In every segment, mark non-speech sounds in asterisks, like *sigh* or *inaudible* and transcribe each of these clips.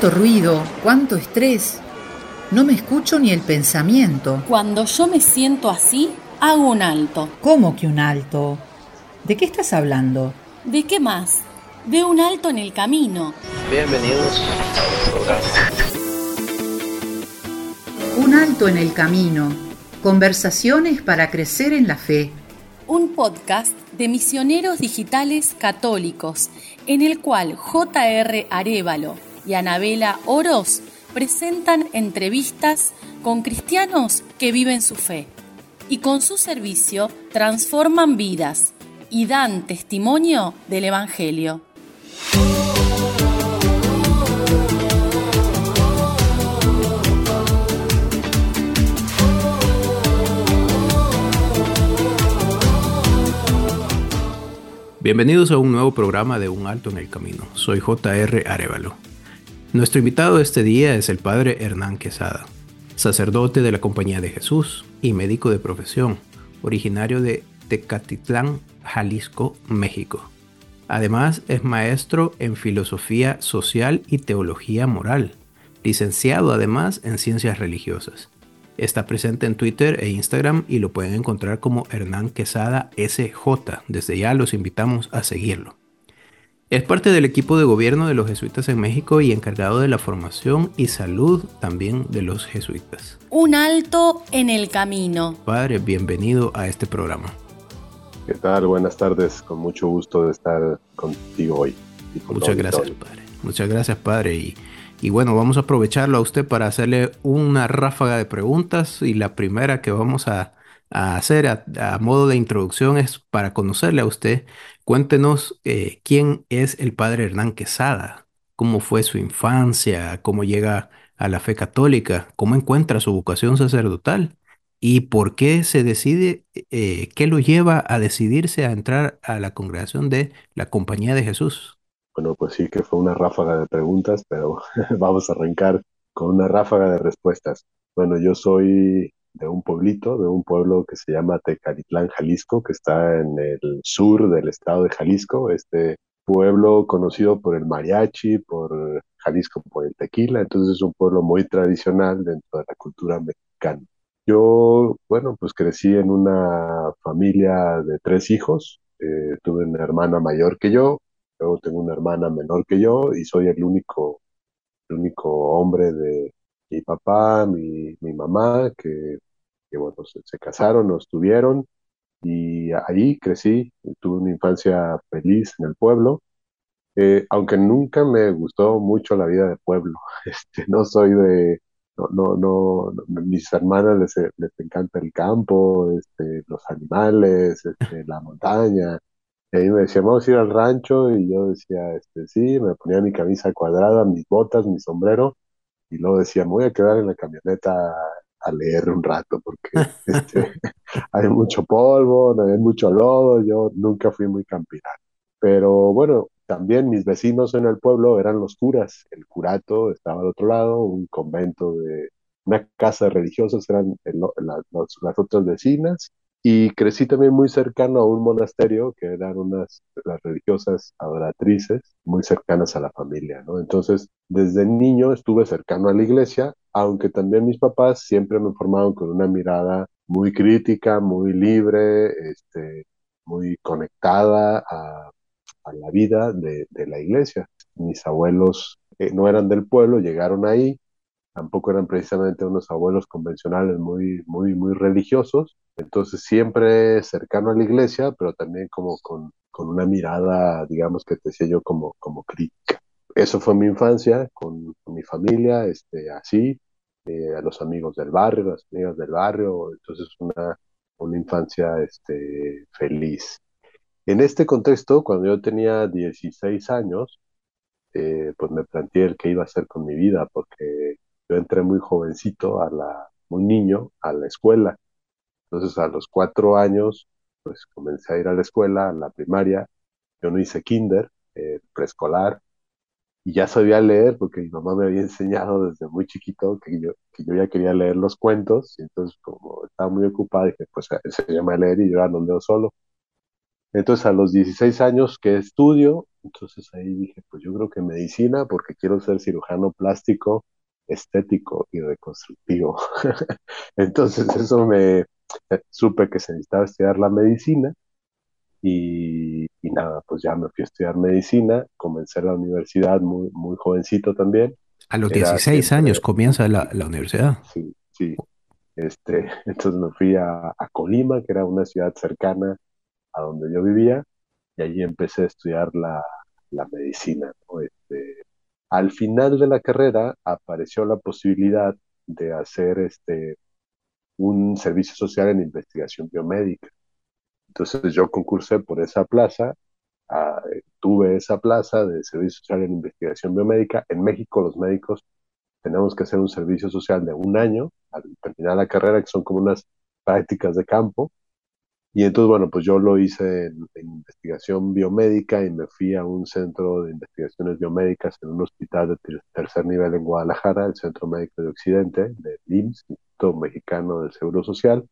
Cuánto ruido, cuánto estrés. No me escucho ni el pensamiento. Cuando yo me siento así, hago un alto. ¿Cómo que un alto? ¿De qué estás hablando? ¿De qué más? De un alto en el camino. Bienvenidos programa. Un alto en el camino. Conversaciones para crecer en la fe. Un podcast de misioneros digitales católicos en el cual J.R. Arevalo y Anabela Oros presentan entrevistas con cristianos que viven su fe y con su servicio transforman vidas y dan testimonio del Evangelio. Bienvenidos a un nuevo programa de Un Alto en el Camino. Soy JR Arevalo. Nuestro invitado este día es el padre Hernán Quesada, sacerdote de la Compañía de Jesús y médico de profesión, originario de Tecatitlán, Jalisco, México. Además, es maestro en filosofía social y teología moral, licenciado además en ciencias religiosas. Está presente en Twitter e Instagram y lo pueden encontrar como Hernán Quesada SJ. Desde ya los invitamos a seguirlo. Es parte del equipo de gobierno de los jesuitas en México y encargado de la formación y salud también de los jesuitas. Un alto en el camino. Padre, bienvenido a este programa. ¿Qué tal? Buenas tardes. Con mucho gusto de estar contigo hoy. Muchas gracias, Padre. Muchas gracias, Padre. Y, y bueno, vamos a aprovecharlo a usted para hacerle una ráfaga de preguntas y la primera que vamos a, a hacer a, modo de introducción es para conocerle a usted. Cuéntenos eh, quién es el padre Hernán Quesada, cómo fue su infancia, cómo llega a la fe católica, cómo encuentra su vocación sacerdotal y por qué se decide, eh, qué lo lleva a decidirse a entrar a la congregación de la Compañía de Jesús. Bueno, pues sí que fue una ráfaga de preguntas, pero *laughs* vamos a arrancar con una ráfaga de respuestas. Bueno, yo soy de un pueblito, de un pueblo que se llama Tecalitlán, Jalisco, que está en el sur del estado de Jalisco. Este pueblo conocido por el mariachi, por Jalisco, por el tequila, entonces es un pueblo muy tradicional dentro de la cultura mexicana. Yo, bueno, pues crecí en una familia de tres hijos, eh, tuve una hermana mayor que yo, luego tengo una hermana menor que yo y soy el único, el único hombre de, mi papá, mi, mi mamá, que, que bueno, se, casaron, nos tuvieron y ahí crecí, tuve una infancia feliz en el pueblo, eh, aunque nunca me gustó mucho la vida de pueblo, *laughs* este, no soy de, no, no, no, mis hermanas les, les, encanta el campo, este, los animales, este, la montaña, y me decían, vamos a ir al rancho, y yo decía, este, sí, me ponía mi camisa cuadrada, mis botas, mi sombrero, y luego decía, me voy a quedar en la camioneta a leer un rato porque *laughs* este, hay mucho polvo, hay mucho lodo, yo nunca fui muy campirano. Pero bueno, también mis vecinos en el pueblo eran los curas, el curato estaba al otro lado, un convento de una casa de religiosos eran el, la, los, las otras vecinas y crecí también muy cercano a un monasterio que eran unas las religiosas adoratrices muy cercanas a la familia, ¿no? Entonces, desde niño estuve cercano a la iglesia, aunque también mis papás siempre me formaron con una mirada muy crítica, muy libre, este, muy conectada a, la vida de, la iglesia. Mis abuelos eh, no eran del pueblo, llegaron ahí, tampoco eran precisamente unos abuelos convencionales muy, muy, muy religiosos, entonces siempre cercano a la iglesia, pero también como con, una mirada, digamos que te decía yo, como crítica. Eso fue mi infancia, con, mi familia, este, así, eh, a los amigos del barrio, las amigas del barrio, entonces una, una infancia este, feliz. En este contexto, cuando yo tenía 16 años, eh, pues me planteé el qué iba a hacer con mi vida, porque yo entré muy jovencito, a la, muy niño, a la escuela. Entonces a los cuatro años, pues comencé a ir a la escuela, a la primaria. Yo no hice kinder, eh, preescolar, y ya sabía leer porque mi mamá me había enseñado desde muy chiquito que yo, que yo ya quería leer los cuentos. Y entonces como estaba muy ocupada, dije, pues se llama leer y yo era no solo. Entonces a los 16 años que estudio, Entonces ahí dije, pues yo creo que medicina, porque quiero ser cirujano plástico, estético y reconstructivo. *laughs* Entonces eso me supe que se necesitaba estudiar la medicina y, nada, pues ya me fui a estudiar medicina, comencé la universidad muy, muy jovencito también. A los 16 años comienza la, la, universidad. Sí, sí. Este, *laughs* entonces me fui a, a, Colima, que era una ciudad cercana a donde yo vivía, y allí empecé a estudiar la, la medicina. Este, al final de la carrera apareció la posibilidad de hacer este, un servicio social en investigación biomédica. Entonces yo concursé por esa plaza, ah, tuve esa plaza de servicio social en investigación biomédica. En México los médicos tenemos que hacer un servicio social de un año al terminar la carrera, que son como unas prácticas de campo. Y entonces, bueno, pues yo lo hice en, investigación biomédica y me fui a un centro de investigaciones biomédicas en un hospital de tercer nivel en Guadalajara, el Centro Médico de Occidente, de IMSS, Instituto Mexicano del Seguro Social,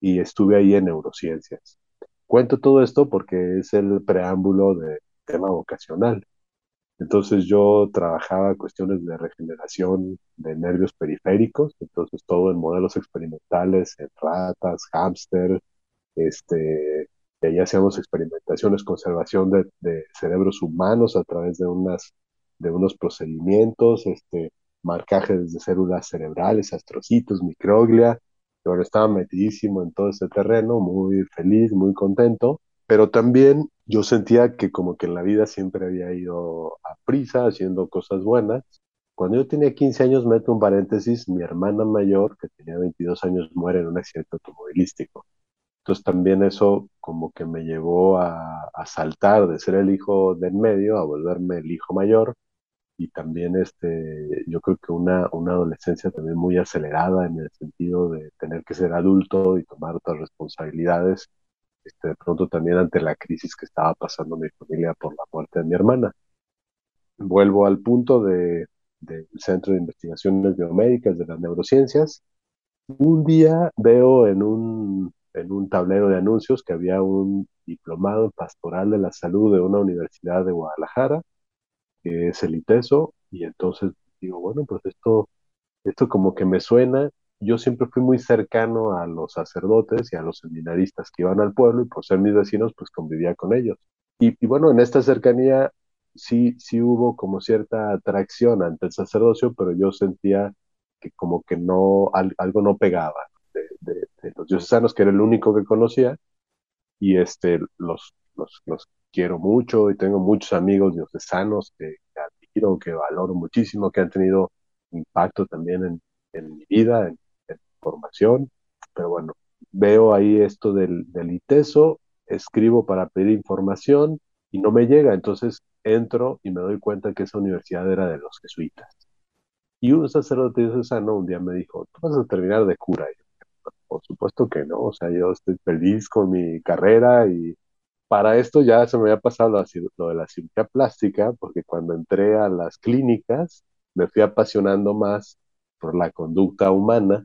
y estuve ahí en neurociencias. Cuento todo esto porque es el preámbulo del tema vocacional. Entonces yo trabajaba cuestiones de regeneración de nervios periféricos, entonces todo en modelos experimentales, en ratas, hámster, este, y ahí hacíamos experimentaciones, conservación de, de, cerebros humanos a través de, unas, de unos procedimientos, este, marcajes de células cerebrales, astrocitos, microglia, bueno, estaba metidísimo en todo ese terreno, muy feliz, muy contento, pero también yo sentía que como que en la vida siempre había ido a prisa, haciendo cosas buenas. Cuando yo tenía 15 años, meto un paréntesis, mi hermana mayor, que tenía 22 años, muere en un accidente automovilístico. Entonces también eso como que me llevó a, a saltar de ser el hijo del medio a volverme el hijo mayor y también este, yo creo que una, una adolescencia también muy acelerada en el sentido de tener que ser adulto y tomar otras responsabilidades, este, de pronto también ante la crisis que estaba pasando mi familia por la muerte de mi hermana. Vuelvo al punto de, del Centro de Investigaciones Biomédicas de las Neurociencias. Un día veo en un, en un tablero de anuncios que había un diplomado pastoral de la salud de una universidad de Guadalajara que es el ITESO, y entonces digo, bueno, pues esto, esto como que me suena. Yo siempre fui muy cercano a los sacerdotes y a los seminaristas que iban al pueblo y por ser mis vecinos, pues convivía con ellos. Y, bueno, en esta cercanía sí, sí hubo como cierta atracción ante el sacerdocio, pero yo sentía que como que no, algo no pegaba de, de, de, los diocesanos, que era el único que conocía, y este, los, los, los quiero mucho y tengo muchos amigos diocesanos que, que admiro, que valoro muchísimo, que han tenido impacto también en, en mi vida, en, en, mi formación. Pero bueno, veo ahí esto del, del ITESO, escribo para pedir información y no me llega, entonces entro y me doy cuenta que esa universidad era de los jesuitas. Y un sacerdote diocesano un día me dijo, tú vas a terminar de cura. Y yo, por supuesto que no, o sea, yo estoy feliz con mi carrera y para esto ya se me había pasado lo, de la cirugía plástica, porque cuando entré a las clínicas me fui apasionando más por la conducta humana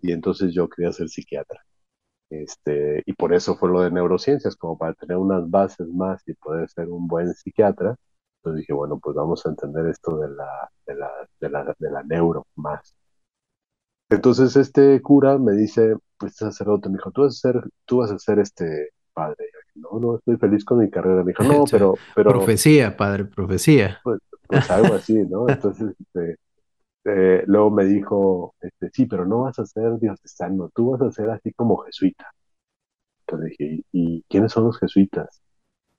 y entonces yo quería ser psiquiatra. Este, y por eso fue lo de neurociencias, como para tener unas bases más y poder ser un buen psiquiatra. Entonces dije, bueno, pues vamos a entender esto de la, de la, de la, de la neuro más. Entonces este cura me dice, este sacerdote me dijo, tú vas a ser, tú vas a ser este padre no, no, estoy feliz con mi carrera. Me dijo, no, *laughs* pero, pero... Profecía, padre, profecía. Pues, pues algo así, ¿no? *laughs* Entonces, este, eh, luego me dijo, este, sí, pero no vas a ser diocesano, tú vas a ser así como jesuita. Entonces dije, ¿y, quiénes son los jesuitas?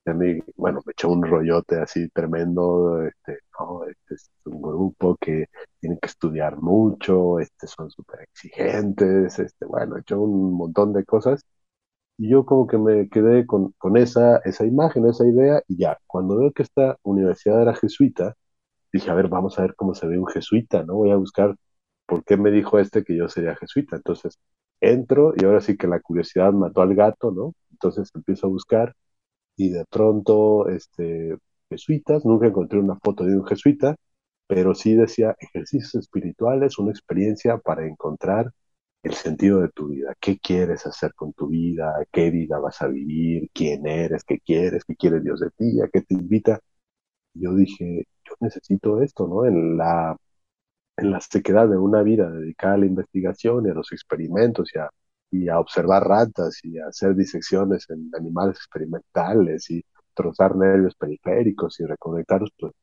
Y a mí, bueno, me echó un rollote así tremendo, este, no, este es un grupo que tiene que estudiar mucho, este, son súper exigentes, este, bueno, echó un montón de cosas yo como que me quedé con, con esa, esa imagen, esa idea, y ya, cuando veo que esta universidad era jesuita, dije, a ver, vamos a ver cómo se ve un jesuita, ¿no? Voy a buscar por qué me dijo este que yo sería jesuita. Entonces, entro y ahora sí que la curiosidad mató al gato, ¿no? Entonces empiezo a buscar y de pronto, este, jesuitas, nunca encontré una foto de un jesuita, pero sí decía ejercicios espirituales, una experiencia para encontrar el sentido de tu vida, qué quieres hacer con tu vida, qué vida vas a vivir, quién eres, qué quieres, qué quiere Dios de ti, a qué te invita. Yo dije, yo necesito esto, ¿no? En la, en la sequedad de una vida dedicada a la investigación y a los experimentos y a, y a observar ratas y a hacer disecciones en animales experimentales y trozar nervios periféricos y reconectarlos, pues,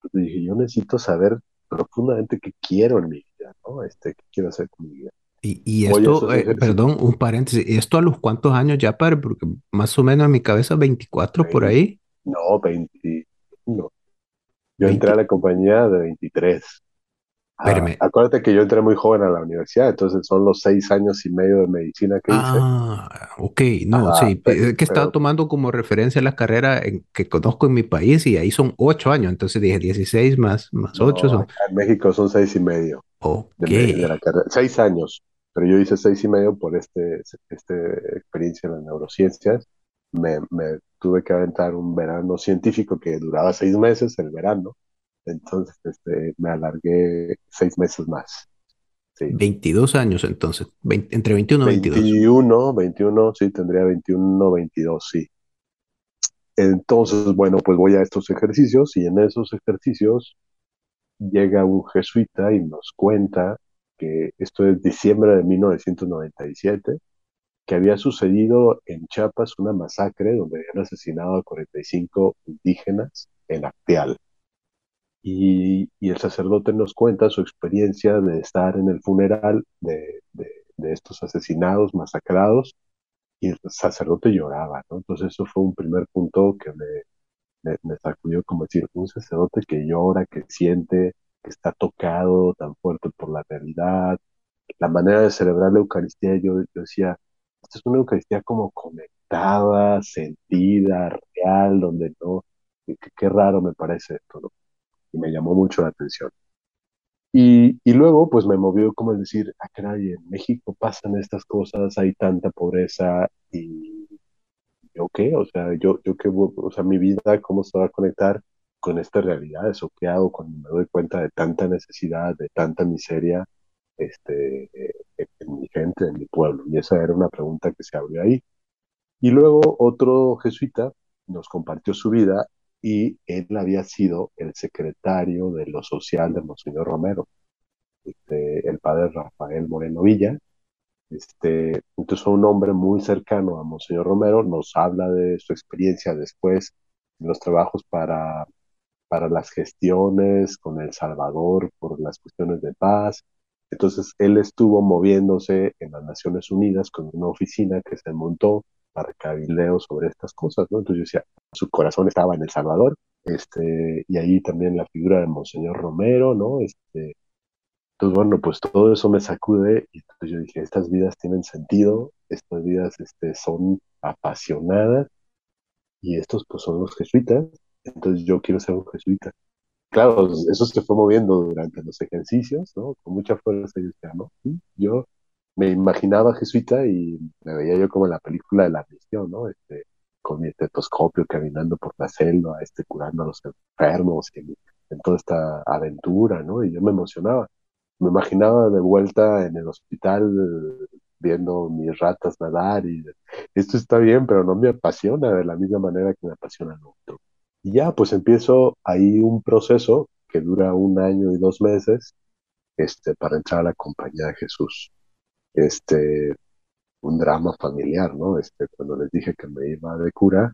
pues dije, yo necesito saber profundamente qué quiero en mi vida, ¿no? Este, qué quiero hacer con mi vida. Y, esto, eh, perdón, un paréntesis, ¿esto a los cuántos años ya, padre? Porque más o menos en mi cabeza 24 por ahí. No, 21. Yo entré a la compañía de 23. Ah, acuérdate que yo entré muy joven a la universidad, entonces son los seis años y medio de medicina que hice. Ah, ok, no, sí, es que estaba tomando como referencia la carrera en, que conozco en mi país y ahí son ocho años, entonces dije 16 más, más ocho son... En México son seis y medio. Ok. Seis años, pero yo hice seis y medio por este, este experiencia en las neurociencias. Me, me tuve que aventar un verano científico que duraba seis meses, el verano entonces, este, me alargué seis meses más. Sí. 22 años entonces, entre 21 y 22. 21, 21, sí, tendría 21, 22, sí. Entonces, bueno, pues voy a estos ejercicios y en esos ejercicios llega un jesuita y nos cuenta que esto es diciembre de 1997, que había sucedido en Chiapas una masacre donde habían asesinado a 45 indígenas en Acteal. Y, el sacerdote nos cuenta su experiencia de estar en el funeral de, estos asesinados, masacrados, y el sacerdote lloraba, ¿no? Entonces eso fue un primer punto que me, me, sacudió como decir, un sacerdote que llora, que siente, que está tocado tan fuerte por la realidad, la manera de celebrar la Eucaristía, yo, decía, esta es una Eucaristía como conectada, sentida, real, donde no, qué raro me parece esto, ¿no? y me llamó mucho la atención. Y, y luego, pues me movió como el decir, ah, caray, en México pasan estas cosas, hay tanta pobreza y yo qué, o sea, yo, yo qué, o sea, mi vida, cómo se va a conectar con esta realidad, eso qué hago cuando me doy cuenta de tanta necesidad, de tanta miseria, este, en mi gente, en mi pueblo. Y esa era una pregunta que se abrió ahí. Y luego otro jesuita nos compartió su vida y él había sido el secretario de lo social de Monseñor Romero, este, el padre Rafael Moreno Villa. Este, entonces fue un hombre muy cercano a Monseñor Romero, nos habla de su experiencia después en los trabajos para, para las gestiones con El Salvador por las cuestiones de paz. Entonces él estuvo moviéndose en las Naciones Unidas con una oficina que se montó para cabildeo sobre estas cosas, ¿no? Entonces yo decía, su corazón estaba en El Salvador, este, y ahí también la figura de Monseñor Romero, ¿no? Este, entonces, bueno, pues todo eso me sacude y entonces yo dije, estas vidas tienen sentido, estas vidas este, son apasionadas y estos pues son los jesuitas, entonces yo quiero ser un jesuita. Claro, eso se fue moviendo durante los ejercicios, ¿no? Con mucha fuerza yo decía, ¿no? Yo me imaginaba jesuita y me veía yo como en la película de la misión, ¿no? Este, con mi estetoscopio caminando por la selva, este, curando a los enfermos y en, toda esta aventura, ¿no? Y yo me emocionaba. Me imaginaba de vuelta en el hospital viendo mis ratas nadar y esto está bien, pero no me apasiona de la misma manera que me apasiona lo otro. Y ya, pues empiezo ahí un proceso que dura un año y dos meses este, para entrar a la compañía de Jesús este, un drama familiar, ¿no? Este, cuando les dije que me iba de cura,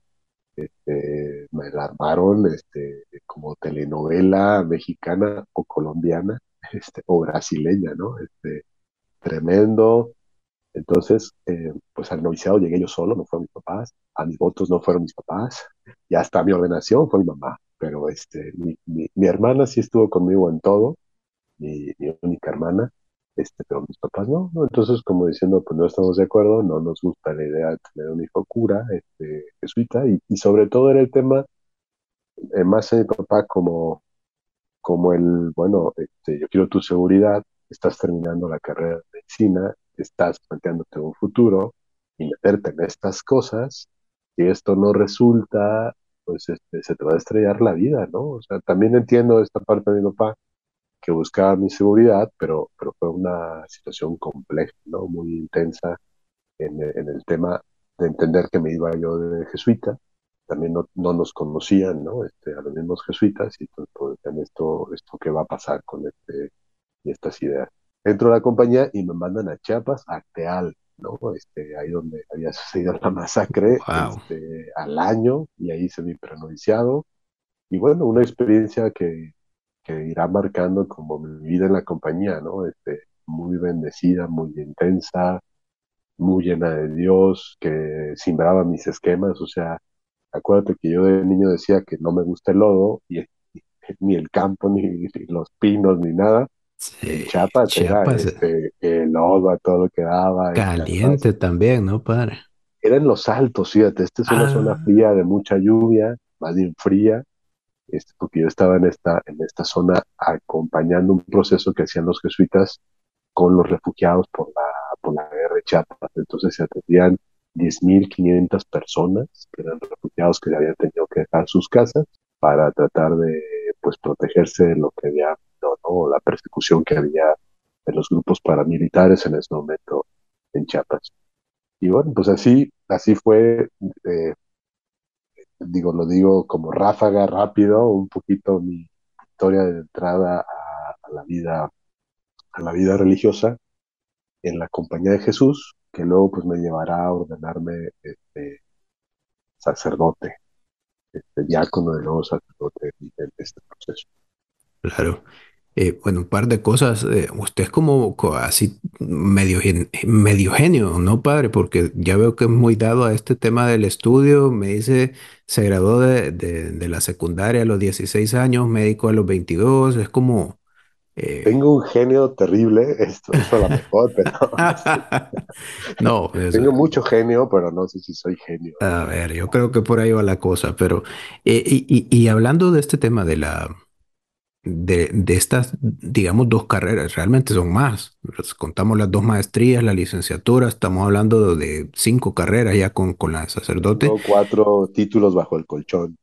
este, me la armaron este, como telenovela mexicana o colombiana, *laughs* este, o brasileña, ¿no? Este, tremendo. Entonces, eh, pues al noviciado llegué yo solo, no fueron mis papás, a mis votos no fueron mis papás, y hasta mi ordenación fue mi mamá, pero este, mi, mi, hermana sí estuvo conmigo en todo, mi, única hermana, este, pero mis papás no. Entonces, como diciendo, pues no estamos de acuerdo, no nos gusta la idea de tener un hijo cura, este, jesuita, y, sobre todo era el tema, eh, más en mi papá como, como el, bueno, este, yo quiero tu seguridad, estás terminando la carrera de medicina, estás planteándote un futuro, y meterte en estas cosas, si esto no resulta, pues este, se te va a estrellar la vida, ¿no? O sea, también entiendo esta parte de mi papá, que buscaba mi seguridad, pero, pero fue una situación compleja, ¿no? Muy intensa en, en el tema de entender que me iba yo de jesuita, también no, no nos conocían, ¿no? Este, a los mismos jesuitas, y entonces, pues, esto, esto qué va a pasar con este, y estas ideas. Entro a la compañía y me mandan a Chiapas, a Teal, ¿no? Este, ahí donde había sucedido la masacre, este, al año, y ahí hice mi prenoviciado. Y bueno, una experiencia que, que irá marcando como mi vida en la compañía, ¿no? Este, muy bendecida, muy intensa, muy llena de Dios, que simbraba mis esquemas, o sea, acuérdate que yo de niño decía que no me gusta el lodo, y, *laughs* ni el campo, ni, los pinos, ni nada. Sí, Chiapas, era este, el todo lo que daba. Caliente también, ¿no, padre? Era en los altos, fíjate, esta es una zona ah. fría de mucha lluvia, más bien fría, este, porque yo estaba en esta, en esta zona acompañando un proceso que hacían los jesuitas con los refugiados por la, por la guerra de Chiapas. Entonces se atendían 10.500 personas que eran refugiados que habían tenido que dejar sus casas para tratar de pues protegerse de lo que había, no, la persecución que había de los grupos paramilitares en ese momento en Chiapas. Y bueno, pues así, así fue, eh, digo, lo digo como ráfaga rápido, un poquito mi historia de entrada a la vida, a la vida religiosa en la compañía de Jesús, que luego pues me llevará a ordenarme este, sacerdote, este, diácono de nuevo sacerdote en este proceso. Claro. Eh, bueno, un par de cosas. Eh, usted es como así medio, medio genio, ¿no, padre? Porque ya veo que es muy dado a este tema del estudio. Me dice, se graduó de, de la secundaria a los 16 años, médico a los 22. Es como, eh, Tengo un genio terrible, esto, es lo mejor, *laughs* pero... *laughs* no, Tengo mucho genio, pero no sé si soy genio. A ver, yo creo que por ahí va la cosa, pero... Eh, y, hablando de este tema de la... De, de, estas, digamos, dos carreras, realmente son más. Contamos las dos maestrías, la licenciatura, estamos hablando de, cinco carreras ya con, con la sacerdote. cuatro títulos bajo el colchón.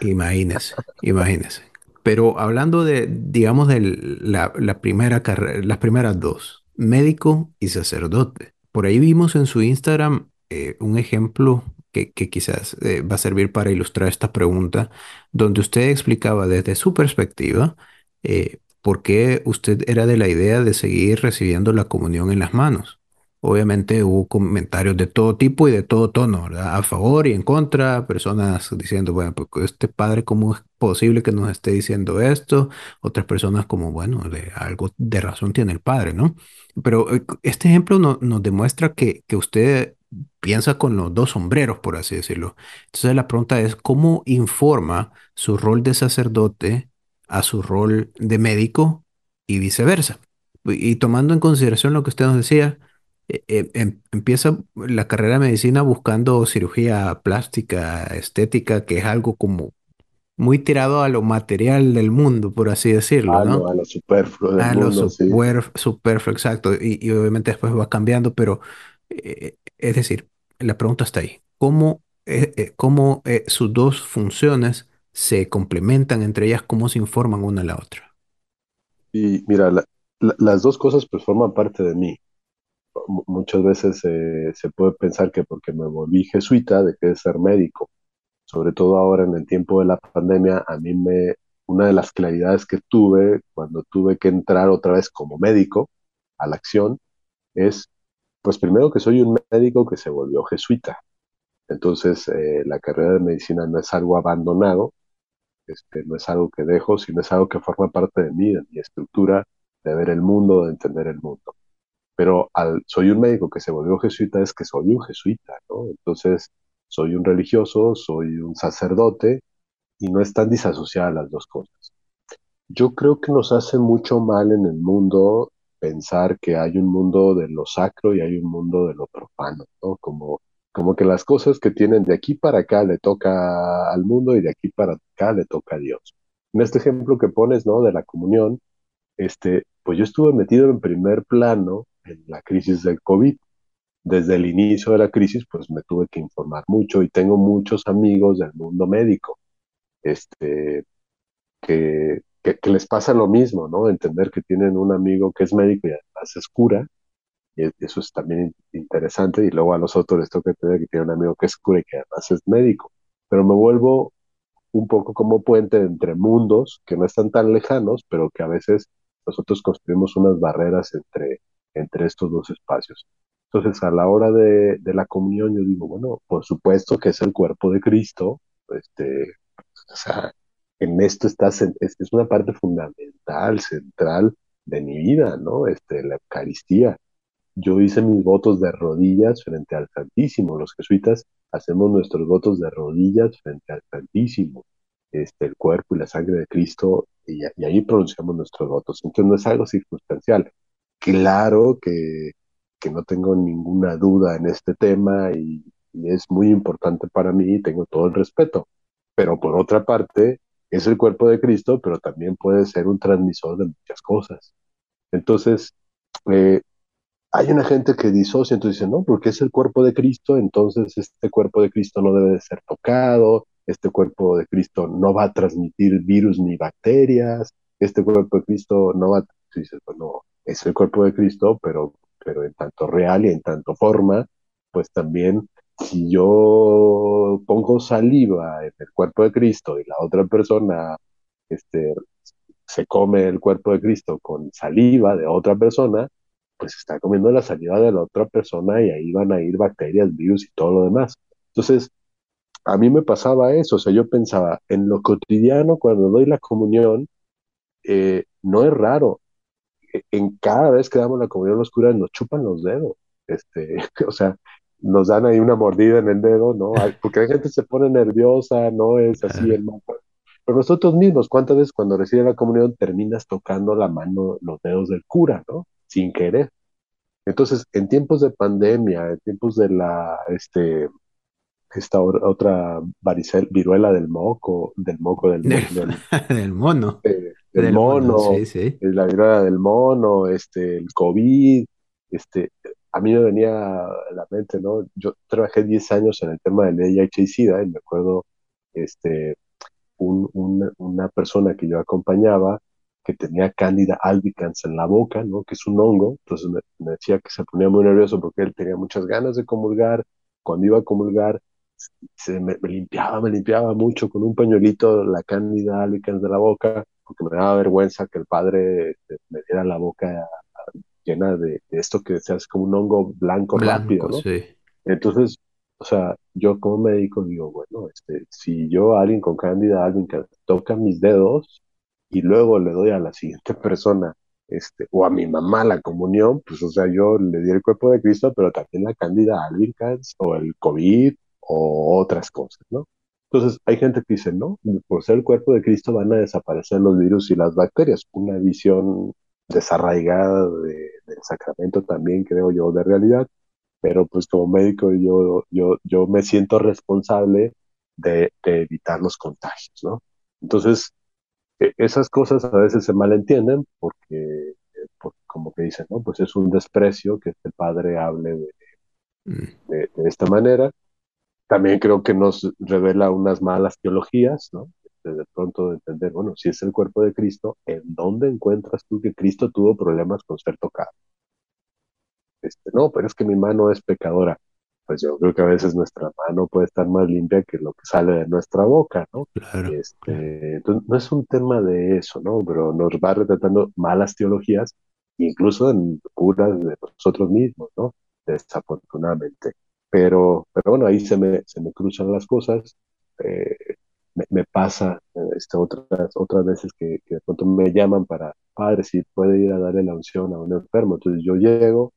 Imagínese, imagínese. Pero hablando de, digamos, de la, primera carrera, las primeras dos, médico y sacerdote. Por ahí vimos en su Instagram eh, un ejemplo que, quizás eh, va a servir para ilustrar esta pregunta, donde usted explicaba desde su perspectiva eh, por qué usted era de la idea de seguir recibiendo la comunión en las manos. Obviamente hubo comentarios de todo tipo y de todo tono, ¿verdad? A favor y en contra, personas diciendo, bueno, pues este padre, ¿cómo es posible que nos esté diciendo esto? Otras personas como, bueno, de, algo de razón tiene el padre, ¿no? Pero eh, este ejemplo nos demuestra que, que usted piensa con los dos sombreros, por así decirlo. Entonces la pregunta es, ¿cómo informa su rol de sacerdote a su rol de médico y viceversa? Y tomando en consideración lo que usted nos decía, eh, eh, em, empieza la carrera de medicina buscando cirugía plástica, estética, que es algo como muy tirado a lo material del mundo, por así decirlo, a ¿no? Lo, a lo superfluo del a lo superfluo, exacto. Y, obviamente después va cambiando, pero eh, es decir, la pregunta está ahí. ¿Cómo, cómo sus dos funciones se complementan entre ellas? ¿Cómo se informan una a la otra? Y mira, las dos cosas pues forman parte de mí muchas veces se puede pensar que porque me volví jesuita dejé de ser médico. Sobre todo ahora en el tiempo de la pandemia, a mí me, una de las claridades que tuve cuando tuve que entrar otra vez como médico a la acción es, pues primero que soy un médico que se volvió jesuita. Entonces, eh, la carrera de medicina no es algo abandonado, este, no es algo que dejo, sino es algo que forma parte de mí, de mi estructura de ver el mundo, de entender el mundo pero al, soy un médico que se volvió jesuita, es que soy un jesuita, ¿no? Entonces, soy un religioso, soy un sacerdote, y no están disasociadas las dos cosas. Yo creo que nos hace mucho mal en el mundo pensar que hay un mundo de lo sacro y hay un mundo de lo profano, ¿no? Como, como que las cosas que tienen de aquí para acá le toca al mundo y de aquí para acá le toca a Dios. En este ejemplo que pones, ¿no? De la comunión, este, pues yo estuve metido en primer plano en la crisis del COVID. Desde el inicio de la crisis, pues me tuve que informar mucho y tengo muchos amigos del mundo médico, este, que que, les pasa lo mismo, ¿no? Entender que tienen un amigo que es médico y además es cura, y eso es también interesante, y luego a los otros les toca entender que tienen un amigo que es cura y que además es médico, pero me vuelvo un poco como puente entre mundos que no están tan lejanos, pero que a veces nosotros construimos unas barreras entre, entre estos dos espacios. Entonces, a la hora de, de, la comunión, yo digo, bueno, por supuesto que es el cuerpo de Cristo, este, o sea, en esto estás, es, es, una parte fundamental, central de mi vida, ¿no? Este, la Eucaristía. Yo hice mis votos de rodillas frente al Santísimo. Los jesuitas hacemos nuestros votos de rodillas frente al Santísimo, este, el cuerpo y la sangre de Cristo, y, y ahí pronunciamos nuestros votos. Entonces no es algo circunstancial. Claro que, que no tengo ninguna duda en este tema y es muy importante para mí y tengo todo el respeto. Pero por otra parte, es el cuerpo de Cristo, pero también puede ser un transmisor de muchas cosas. Entonces, eh, hay una gente que disocia, entonces dice, no, porque es el cuerpo de Cristo, entonces este cuerpo de Cristo no debe de ser tocado, este cuerpo de Cristo no va a transmitir virus ni bacterias, este cuerpo de Cristo no va a... Dices, bueno, es el cuerpo de Cristo, pero, pero en tanto real y en tanto forma, pues también si yo pongo saliva en el cuerpo de Cristo y la otra persona este, se come el cuerpo de Cristo con saliva de otra persona, pues está comiendo la saliva de la otra persona y ahí van a ir bacterias, virus y todo lo demás. Entonces, a mí me pasaba eso, o sea, yo pensaba, en lo cotidiano, cuando doy la comunión, eh, no es raro. E, en cada vez que damos la comunión, los curas nos chupan los dedos. Este, *laughs* o sea, nos dan ahí una mordida en el dedo, ¿no? *laughs* Porque la gente se pone nerviosa, no es así el mapa. Pero nosotros mismos, ¿cuántas veces cuando recibe la comunión terminas tocando la mano, los dedos del cura, ¿no? Sin querer. Entonces, en tiempos de pandemia, en tiempos de la, este, esta otra varicel, viruela del moco, del moco, del, del, *laughs* mono. del, mono, sí, sí. la viruela del mono, este, el COVID, este, a mí me venía a la mente, ¿no? Yo trabajé 10 años en el tema del VIH y SIDA y me acuerdo, este, un, una persona que yo acompañaba que tenía Candida albicans en la boca, ¿no? Que es un hongo, entonces me, decía que se ponía muy nervioso porque él tenía muchas ganas de comulgar, cuando iba a comulgar se me, limpiaba, me limpiaba mucho con un pañuelito la Candida albicans de la boca, porque me daba vergüenza que el padre este, me diera la boca llena de, esto que se hace como un hongo blanco, rápido, ¿no? Entonces, o sea, yo como médico digo, bueno, este, si yo a alguien con cándida, alguien que toca mis dedos y luego le doy a la siguiente *laughs* persona, este, o a mi mamá la comunión, pues, o sea, yo le di el cuerpo de Cristo, pero también la cándida albicans o el COVID o otras cosas, ¿no? Entonces, hay gente que dice, no, por ser el cuerpo de Cristo van a desaparecer los virus y las bacterias. Una visión desarraigada del sacramento también, creo yo, de realidad, pero pues como médico yo, yo, yo me siento responsable de, evitar los contagios, ¿no? Entonces, e, esas cosas a veces se malentienden porque, como que dicen, ¿no? Pues es un desprecio que este padre hable de, mm. de, de esta manera. También creo que nos revela unas malas teologías, ¿no? De pronto de entender, bueno, si es el cuerpo de Cristo, ¿en dónde encuentras tú que Cristo tuvo problemas con ser tocado? Este, no, pero es que mi mano es pecadora. Pues yo creo que a veces nuestra mano puede estar más limpia que lo que sale de nuestra boca, ¿no? Este, Entonces, no es un tema de eso, ¿no? Pero nos va retratando malas teologías, incluso en curas de nosotros mismos, ¿no? Desafortunadamente. Pero, pero bueno, ahí se me, se me cruzan las cosas. Eh, me, pasa este, otras, otras veces que, de pronto me llaman para, padre, si puede ir a darle la unción a un enfermo. Entonces yo llego,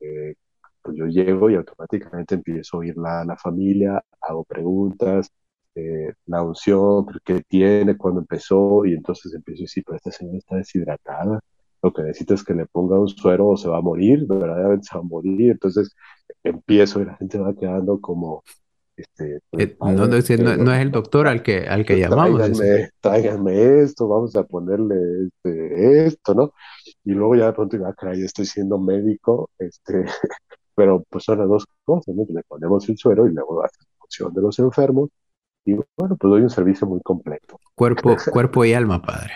eh, pues yo llego y automáticamente empiezo a oír la, la familia, hago preguntas, eh, la unción, qué tiene, cuándo empezó, y entonces empiezo a decir, pero esta señora está deshidratada, lo que necesita es que le ponga un suero o se va a morir, verdaderamente se va a morir. Entonces empiezo y la gente va quedando como, este, pues, eh, no, no, es, el doctor al que, al que llamamos. Tráiganme, esto, vamos a ponerle este, esto, ¿no? Y luego ya de pronto, ah, caray, estoy siendo médico, este, *laughs* pero pues son las dos cosas, ¿no? Le ponemos el suero y luego la función de los enfermos, y bueno, pues doy un servicio muy completo. Cuerpo, *laughs* cuerpo y alma, padre.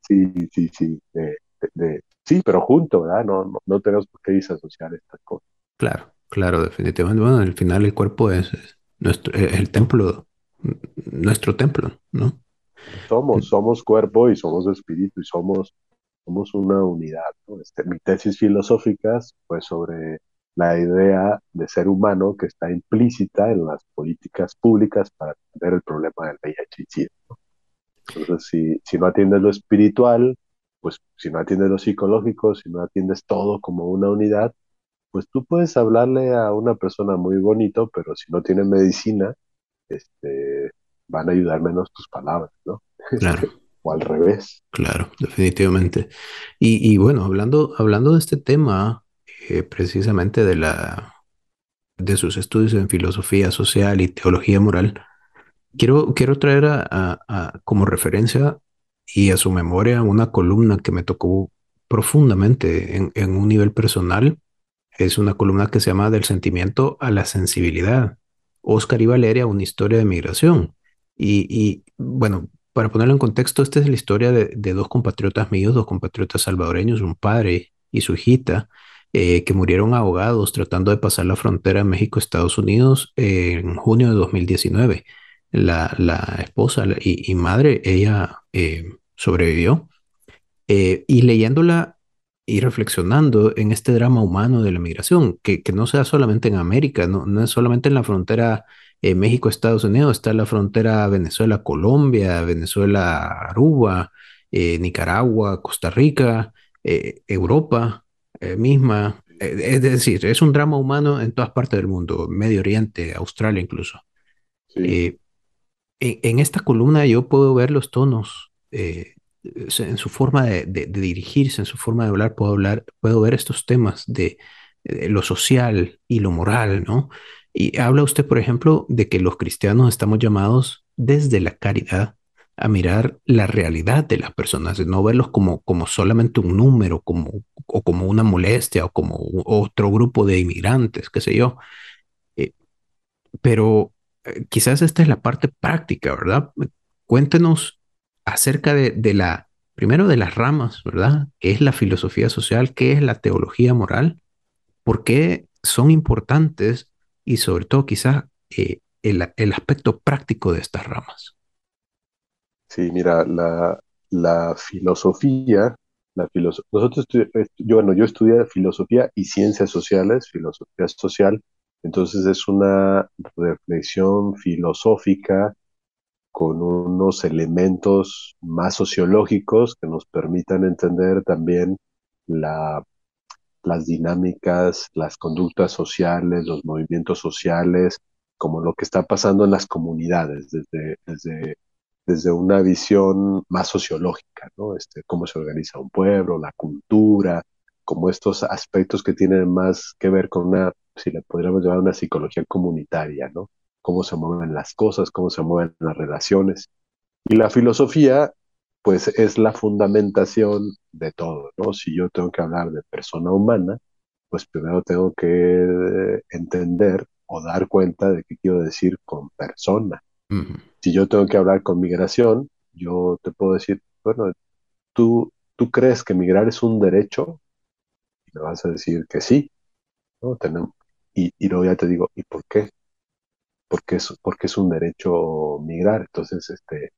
sí, sí, sí. sí, pero junto, ¿verdad? No, no, tenemos por qué disasociar estas cosas. Claro, claro, definitivamente. Bueno, al final el cuerpo es, nuestro, el templo, nuestro templo, ¿no? Somos, somos cuerpo y somos espíritu y somos, somos una unidad. Este, mi tesis filosófica fue sobre la idea de ser humano que está implícita en las políticas públicas para atender el problema del VIH Entonces, si, si no atiendes lo espiritual, pues si no atiendes lo psicológico, si no atiendes todo como una unidad, pues tú puedes hablarle a una persona muy bonito, pero si no tiene medicina, este, van a ayudar menos tus palabras, ¿no? Claro. *laughs* o al revés. Claro, definitivamente. Y, y bueno, hablando, hablando de este tema, eh, precisamente de, la, de sus estudios en filosofía social y teología moral, quiero, quiero traer a, como referencia y a su memoria una columna que me tocó profundamente en, en un nivel personal. Es una columna que se llama Del sentimiento a la sensibilidad. Oscar y Valeria, una historia de migración. Y, bueno, para ponerlo en contexto, esta es la historia de, de, dos compatriotas míos, dos compatriotas salvadoreños, un padre y su hijita, eh, que murieron ahogados tratando de pasar la frontera México-Estados Unidos en junio de 2019. La, la esposa y, madre, ella eh, sobrevivió. Eh, y leyéndola y reflexionando en este drama humano de la migración, que, que no sea solamente en América, no, no es solamente en la frontera México-Estados Unidos, está la frontera Venezuela-Colombia, Venezuela-Aruba, Nicaragua, Costa Rica, Europa, eh, misma. Eh, es decir, es un drama humano en todas partes del mundo, Medio Oriente, Australia incluso. Eh, en, esta columna yo puedo ver los tonos en su forma de, dirigirse, en su forma de hablar, puedo hablar, puedo ver estos temas de, lo social y lo moral, ¿no? Y habla usted, por ejemplo, de que los cristianos estamos llamados desde la caridad a mirar la realidad de las personas, no verlos como, como solamente un número, como, o como una molestia, o como otro grupo de inmigrantes, qué sé yo. Eh, pero eh, quizás esta es la parte práctica, ¿verdad? Cuéntenos acerca de, de, la, primero de las ramas, ¿verdad? ¿Qué es la filosofía social? ¿Qué es la teología moral? ¿Por qué son importantes? Y sobre todo quizás eh, el, el aspecto práctico de estas ramas. Sí, mira, la, la filosofía, la nosotros, yo, bueno, yo estudié filosofía y ciencias sociales, filosofía social, entonces es una reflexión filosófica con unos elementos más sociológicos que nos permitan entender también la, las dinámicas, las conductas sociales, los movimientos sociales, como lo que está pasando en las comunidades, desde, desde desde una visión más sociológica, ¿no? Este, cómo se organiza un pueblo, la cultura, como estos aspectos que tienen más que ver con una, si le podríamos llamar una psicología comunitaria, ¿no? Cómo se mueven las cosas, cómo se mueven las relaciones. Y la filosofía, pues es la fundamentación de todo, ¿no? Si yo tengo que hablar de persona humana, pues primero tengo que entender o dar cuenta de qué quiero decir con persona. Si yo tengo que hablar con migración, yo te puedo decir, bueno, ¿tú, tú crees que migrar es un derecho? Y me vas a decir que sí. ¿no? Tenemos, y, y luego ya te digo, ¿y por qué? Porque es, porque es un derecho migrar. Entonces, este,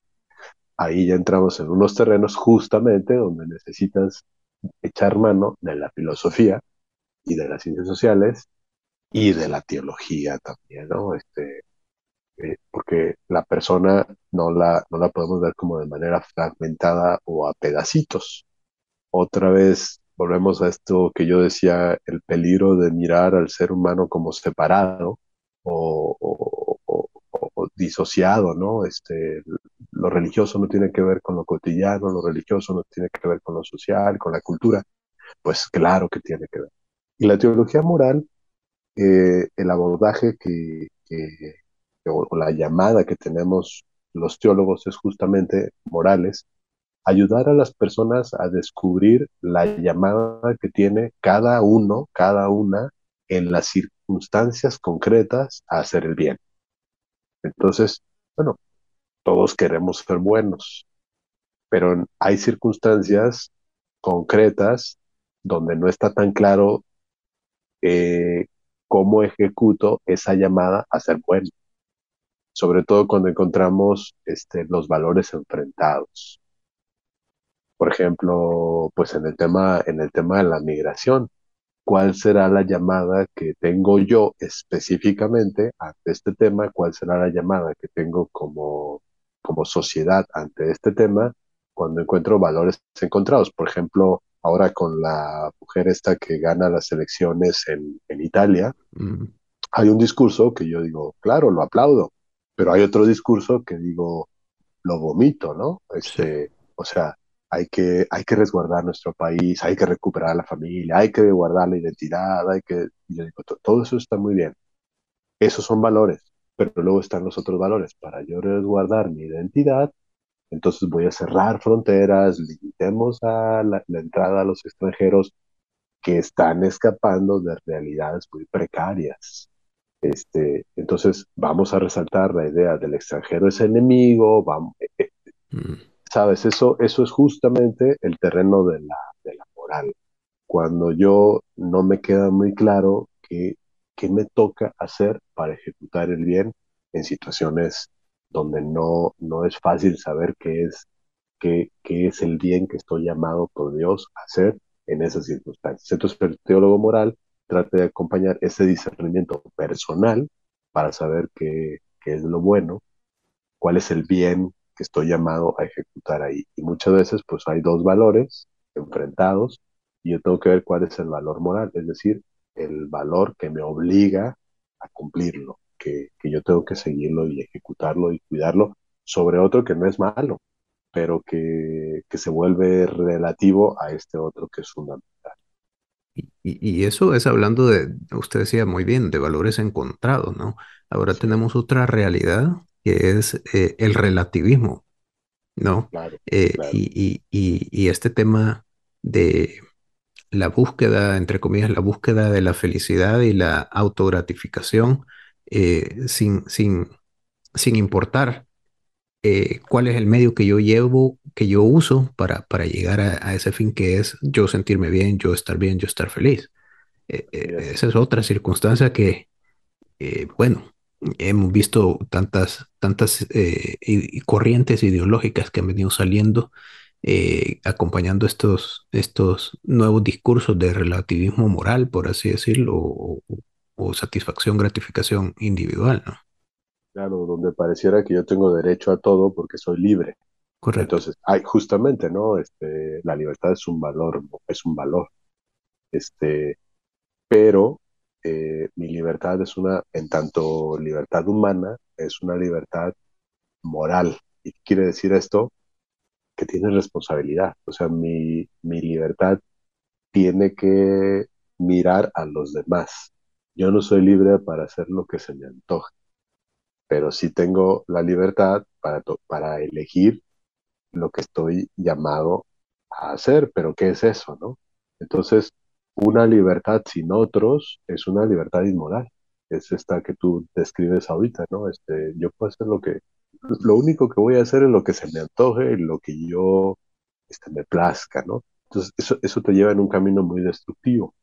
ahí ya entramos en unos terrenos justamente donde necesitas echar mano de la filosofía y de las ciencias sociales y de la teología también, ¿no? Este, eh, porque la persona no la, no la podemos ver como de manera fragmentada o a pedacitos. Otra vez volvemos a esto que yo decía, el peligro de mirar al ser humano como separado o, disociado, ¿no? Este, lo religioso no tiene que ver con lo cotidiano, lo religioso no tiene que ver con lo social, con la cultura. Pues claro que tiene que ver. Y la teología moral, eh, el abordaje que, o, la llamada que tenemos los teólogos es justamente morales, ayudar a las personas a descubrir la llamada que tiene cada uno, cada una, en las circunstancias concretas a hacer el bien. Entonces, bueno, todos queremos ser buenos, pero hay circunstancias concretas donde no está tan claro eh, cómo ejecuto esa llamada a ser bueno, sobre todo cuando encontramos este, los valores enfrentados. Por ejemplo, pues en el tema, en el tema de la migración, ¿cuál será la llamada que tengo yo específicamente ante este tema? ¿Cuál será la llamada que tengo como, como sociedad ante este tema cuando encuentro valores encontrados? Por ejemplo, ahora con la mujer esta que gana las elecciones en, en Italia, Mm, hay un discurso que yo digo, claro, lo aplaudo, pero hay otro discurso que digo, lo vomito, ¿no? sí. Este, o sea, hay que, hay que resguardar nuestro país, hay que recuperar la familia, hay que guardar la identidad, hay que, yo digo, "To- todo eso está muy bien. Esos son valores, pero luego están los otros valores. Para yo resguardar mi identidad, entonces voy a cerrar fronteras, limitemos la, entrada a los extranjeros que están escapando de realidades muy precarias. Este, entonces vamos a resaltar la idea del extranjero es enemigo, eh, eh, Mm, sabes, eso, eso es justamente el terreno de la, de la moral. Cuando yo no me queda muy claro qué, qué me toca hacer para ejecutar el bien en situaciones donde no, no es fácil saber qué es, qué, qué es el bien que estoy llamado por Dios a hacer en esas circunstancias. Entonces, el teólogo moral trata de acompañar ese discernimiento personal para saber qué, qué es lo bueno, cuál es el bien que estoy llamado a ejecutar ahí. Y muchas veces pues hay dos valores enfrentados y yo tengo que ver cuál es el valor moral, es decir, el valor que me obliga a cumplirlo, que, que yo tengo que seguirlo y ejecutarlo y cuidarlo sobre otro que no es malo, pero que, que se vuelve relativo a este otro que es fundamental. Y, y eso es hablando de, usted decía muy bien, de valores encontrados, ¿no? Ahora tenemos otra realidad que es eh, el relativismo, ¿no? claro, Eh, claro, y, y, y, y este tema de la búsqueda, entre comillas, la búsqueda de la felicidad y la autogratificación eh, sin, sin, sin importar eh, cuál es el medio que yo llevo, que yo uso para, para llegar a, a ese fin que es yo sentirme bien, yo estar bien, yo estar feliz. Esa es otra circunstancia que, bueno, hemos visto tantas, tantas eh, corrientes ideológicas que han venido saliendo eh, acompañando estos, estos nuevos discursos de relativismo moral, por así decirlo, o, o satisfacción, gratificación individual, ¿no? Claro, donde pareciera que yo tengo derecho a todo porque soy libre. Correcto. Entonces, hay justamente, ¿no? Este, la libertad es un valor, es un valor. Este, pero eh, mi libertad es una, en tanto libertad humana, es una libertad moral. ¿Y quiere decir esto? Que tiene responsabilidad. O sea, mi, mi libertad tiene que mirar a los demás. Yo no soy libre para hacer lo que se me antoja, pero sí tengo la libertad para, para elegir lo que estoy llamado a hacer, pero ¿qué es eso, no? Entonces, una libertad sin otros es una libertad inmoral. Es esta que tú describes ahorita, ¿no? Este, yo puedo hacer lo que, lo único que voy a hacer es lo que se me antoje, lo que yo, este, me plazca, ¿no? Entonces, eso, eso te lleva en un camino muy destructivo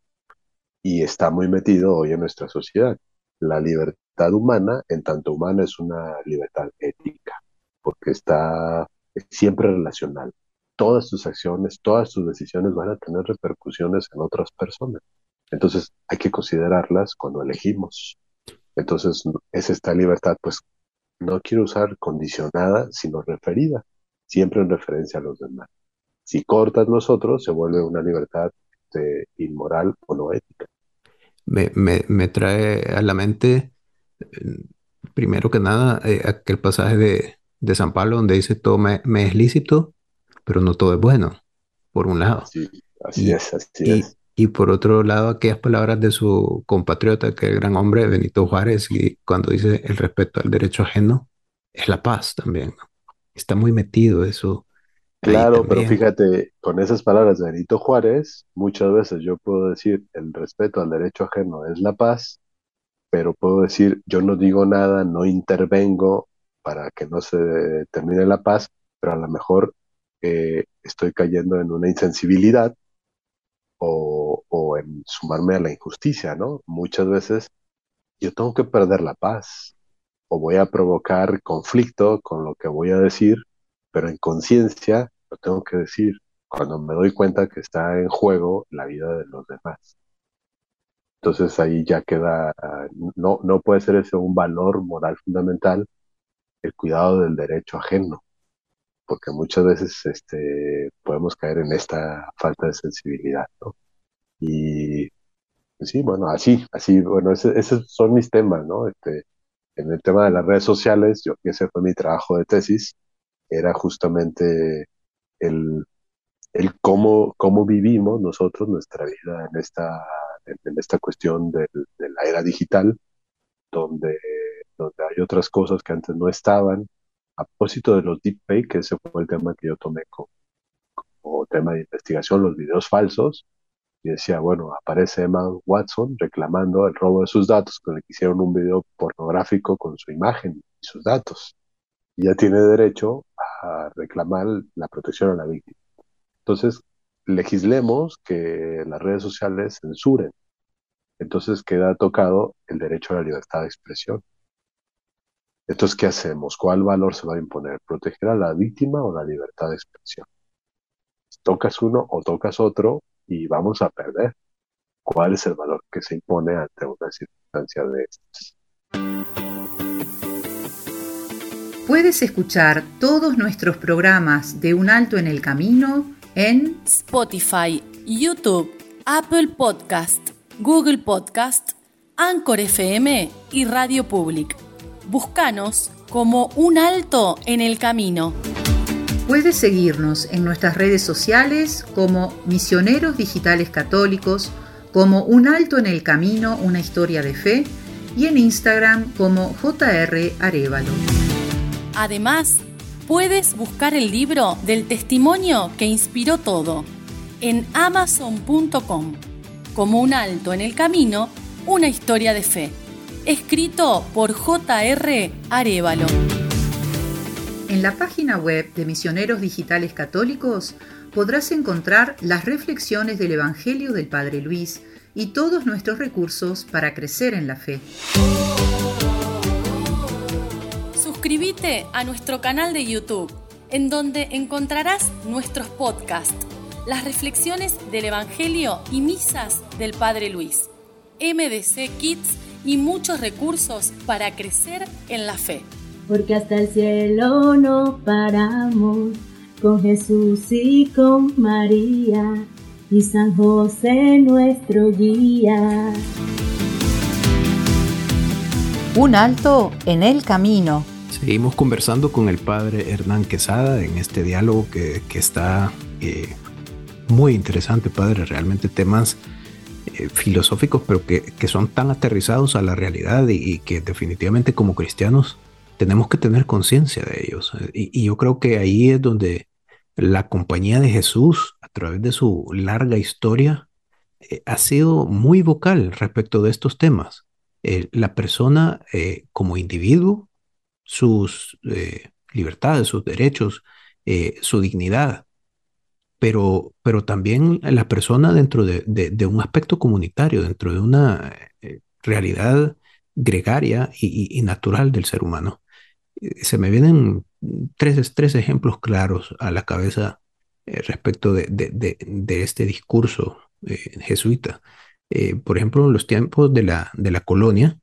y está muy metido hoy en nuestra sociedad. La libertad humana, en tanto humana, es una libertad ética, porque está siempre relacional. Todas tus acciones, todas tus decisiones van a tener repercusiones en otras personas. Entonces hay que considerarlas cuando elegimos. Entonces es esta libertad, pues no quiero usar condicionada, sino referida, siempre en referencia a los demás. Si cortas nosotros, se vuelve una libertad este, inmoral o no ética. Me, me, me trae a la mente, eh, primero que nada, eh, aquel pasaje de, de San Pablo donde dice todo me, me es lícito, pero no todo es bueno, por un lado. Así, así Y, es, así y, es. y por otro lado, aquellas palabras de su compatriota, que el gran hombre Benito Juárez, y cuando dice el respeto al derecho ajeno, es la paz también. ¿no? Está muy metido eso Claro, pero fíjate, con esas palabras de Benito Juárez, muchas veces yo puedo decir el respeto al derecho ajeno es la paz, pero puedo decir, yo no digo nada, no intervengo para que no se termine la paz, pero a lo mejor eh, estoy cayendo en una insensibilidad o, o, en sumarme a la injusticia, ¿no? Muchas veces yo tengo que perder la paz o voy a provocar conflicto con lo que voy a decir, pero en conciencia lo tengo que decir cuando me doy cuenta que está en juego la vida de los demás. Entonces ahí ya queda, no, no puede ser ese un valor moral fundamental, el cuidado del derecho ajeno, porque muchas veces este, podemos caer en esta falta de sensibilidad, ¿no? Y sí, bueno, así, así, bueno, esos son mis temas, ¿no? Este, en el tema de las redes sociales, yo, ese fue mi trabajo de tesis, era justamente el, el cómo, cómo vivimos nosotros nuestra vida en esta en, esta cuestión de, la era digital, donde, donde hay otras cosas que antes no estaban. A propósito de los deepfakes, que ese fue el tema que yo tomé como, tema de investigación, los videos falsos, y decía, bueno, aparece Emma Watson reclamando el robo de sus datos, con el que hicieron un video pornográfico con su imagen y sus datos. Y ya tiene derecho a reclamar la protección a la víctima. Entonces, legislemos que las redes sociales censuren. Entonces queda tocado el derecho a la libertad de expresión. Entonces, ¿qué hacemos? ¿Cuál valor se va a imponer? ¿Proteger a la víctima o la libertad de expresión? Tocas uno o tocas otro y vamos a perder. ¿Cuál es el valor que se impone ante una circunstancia de estas? Puedes escuchar todos nuestros programas de Un Alto en el Camino en Spotify, YouTube, Apple Podcast, Google Podcast, Anchor FM y Radio Public. Búscanos como Un Alto en el Camino. Puedes seguirnos en nuestras redes sociales como Misioneros Digitales Católicos, como Un Alto en el Camino, una historia de fe, y en Instagram como JR Arevalo. Además, puedes buscar el libro del testimonio que inspiró todo en amazon.com como un alto en el camino, una historia de fe, escrito por J.R. Arevalo. En la página web de Misioneros Digitales Católicos podrás encontrar las reflexiones del Evangelio del Padre Luis y todos nuestros recursos para crecer en la fe. Suscríbete a nuestro canal de YouTube, en donde encontrarás nuestros podcasts, las reflexiones del Evangelio y misas del Padre Luis, MDC Kids y muchos recursos para crecer en la fe. Porque hasta el cielo no paramos, con Jesús y con María, y San José nuestro guía. Un alto en el camino. Seguimos conversando con el padre Hernán Quesada en este diálogo que, está eh, muy interesante, padre, realmente temas eh, filosóficos, pero que, son tan aterrizados a la realidad y, que definitivamente como cristianos tenemos que tener conciencia de ellos. Y, yo creo que ahí es donde la compañía de Jesús, a través de su larga historia, eh, ha sido muy vocal respecto de estos temas. la persona como individuo sus eh, libertades, sus derechos, eh, su dignidad, pero, pero también la persona dentro de, un aspecto comunitario, dentro de una eh, realidad gregaria y, natural del ser humano. Se me vienen tres, tres ejemplos claros a la cabeza respecto de, este discurso jesuita. por ejemplo, en los tiempos de la, de la colonia,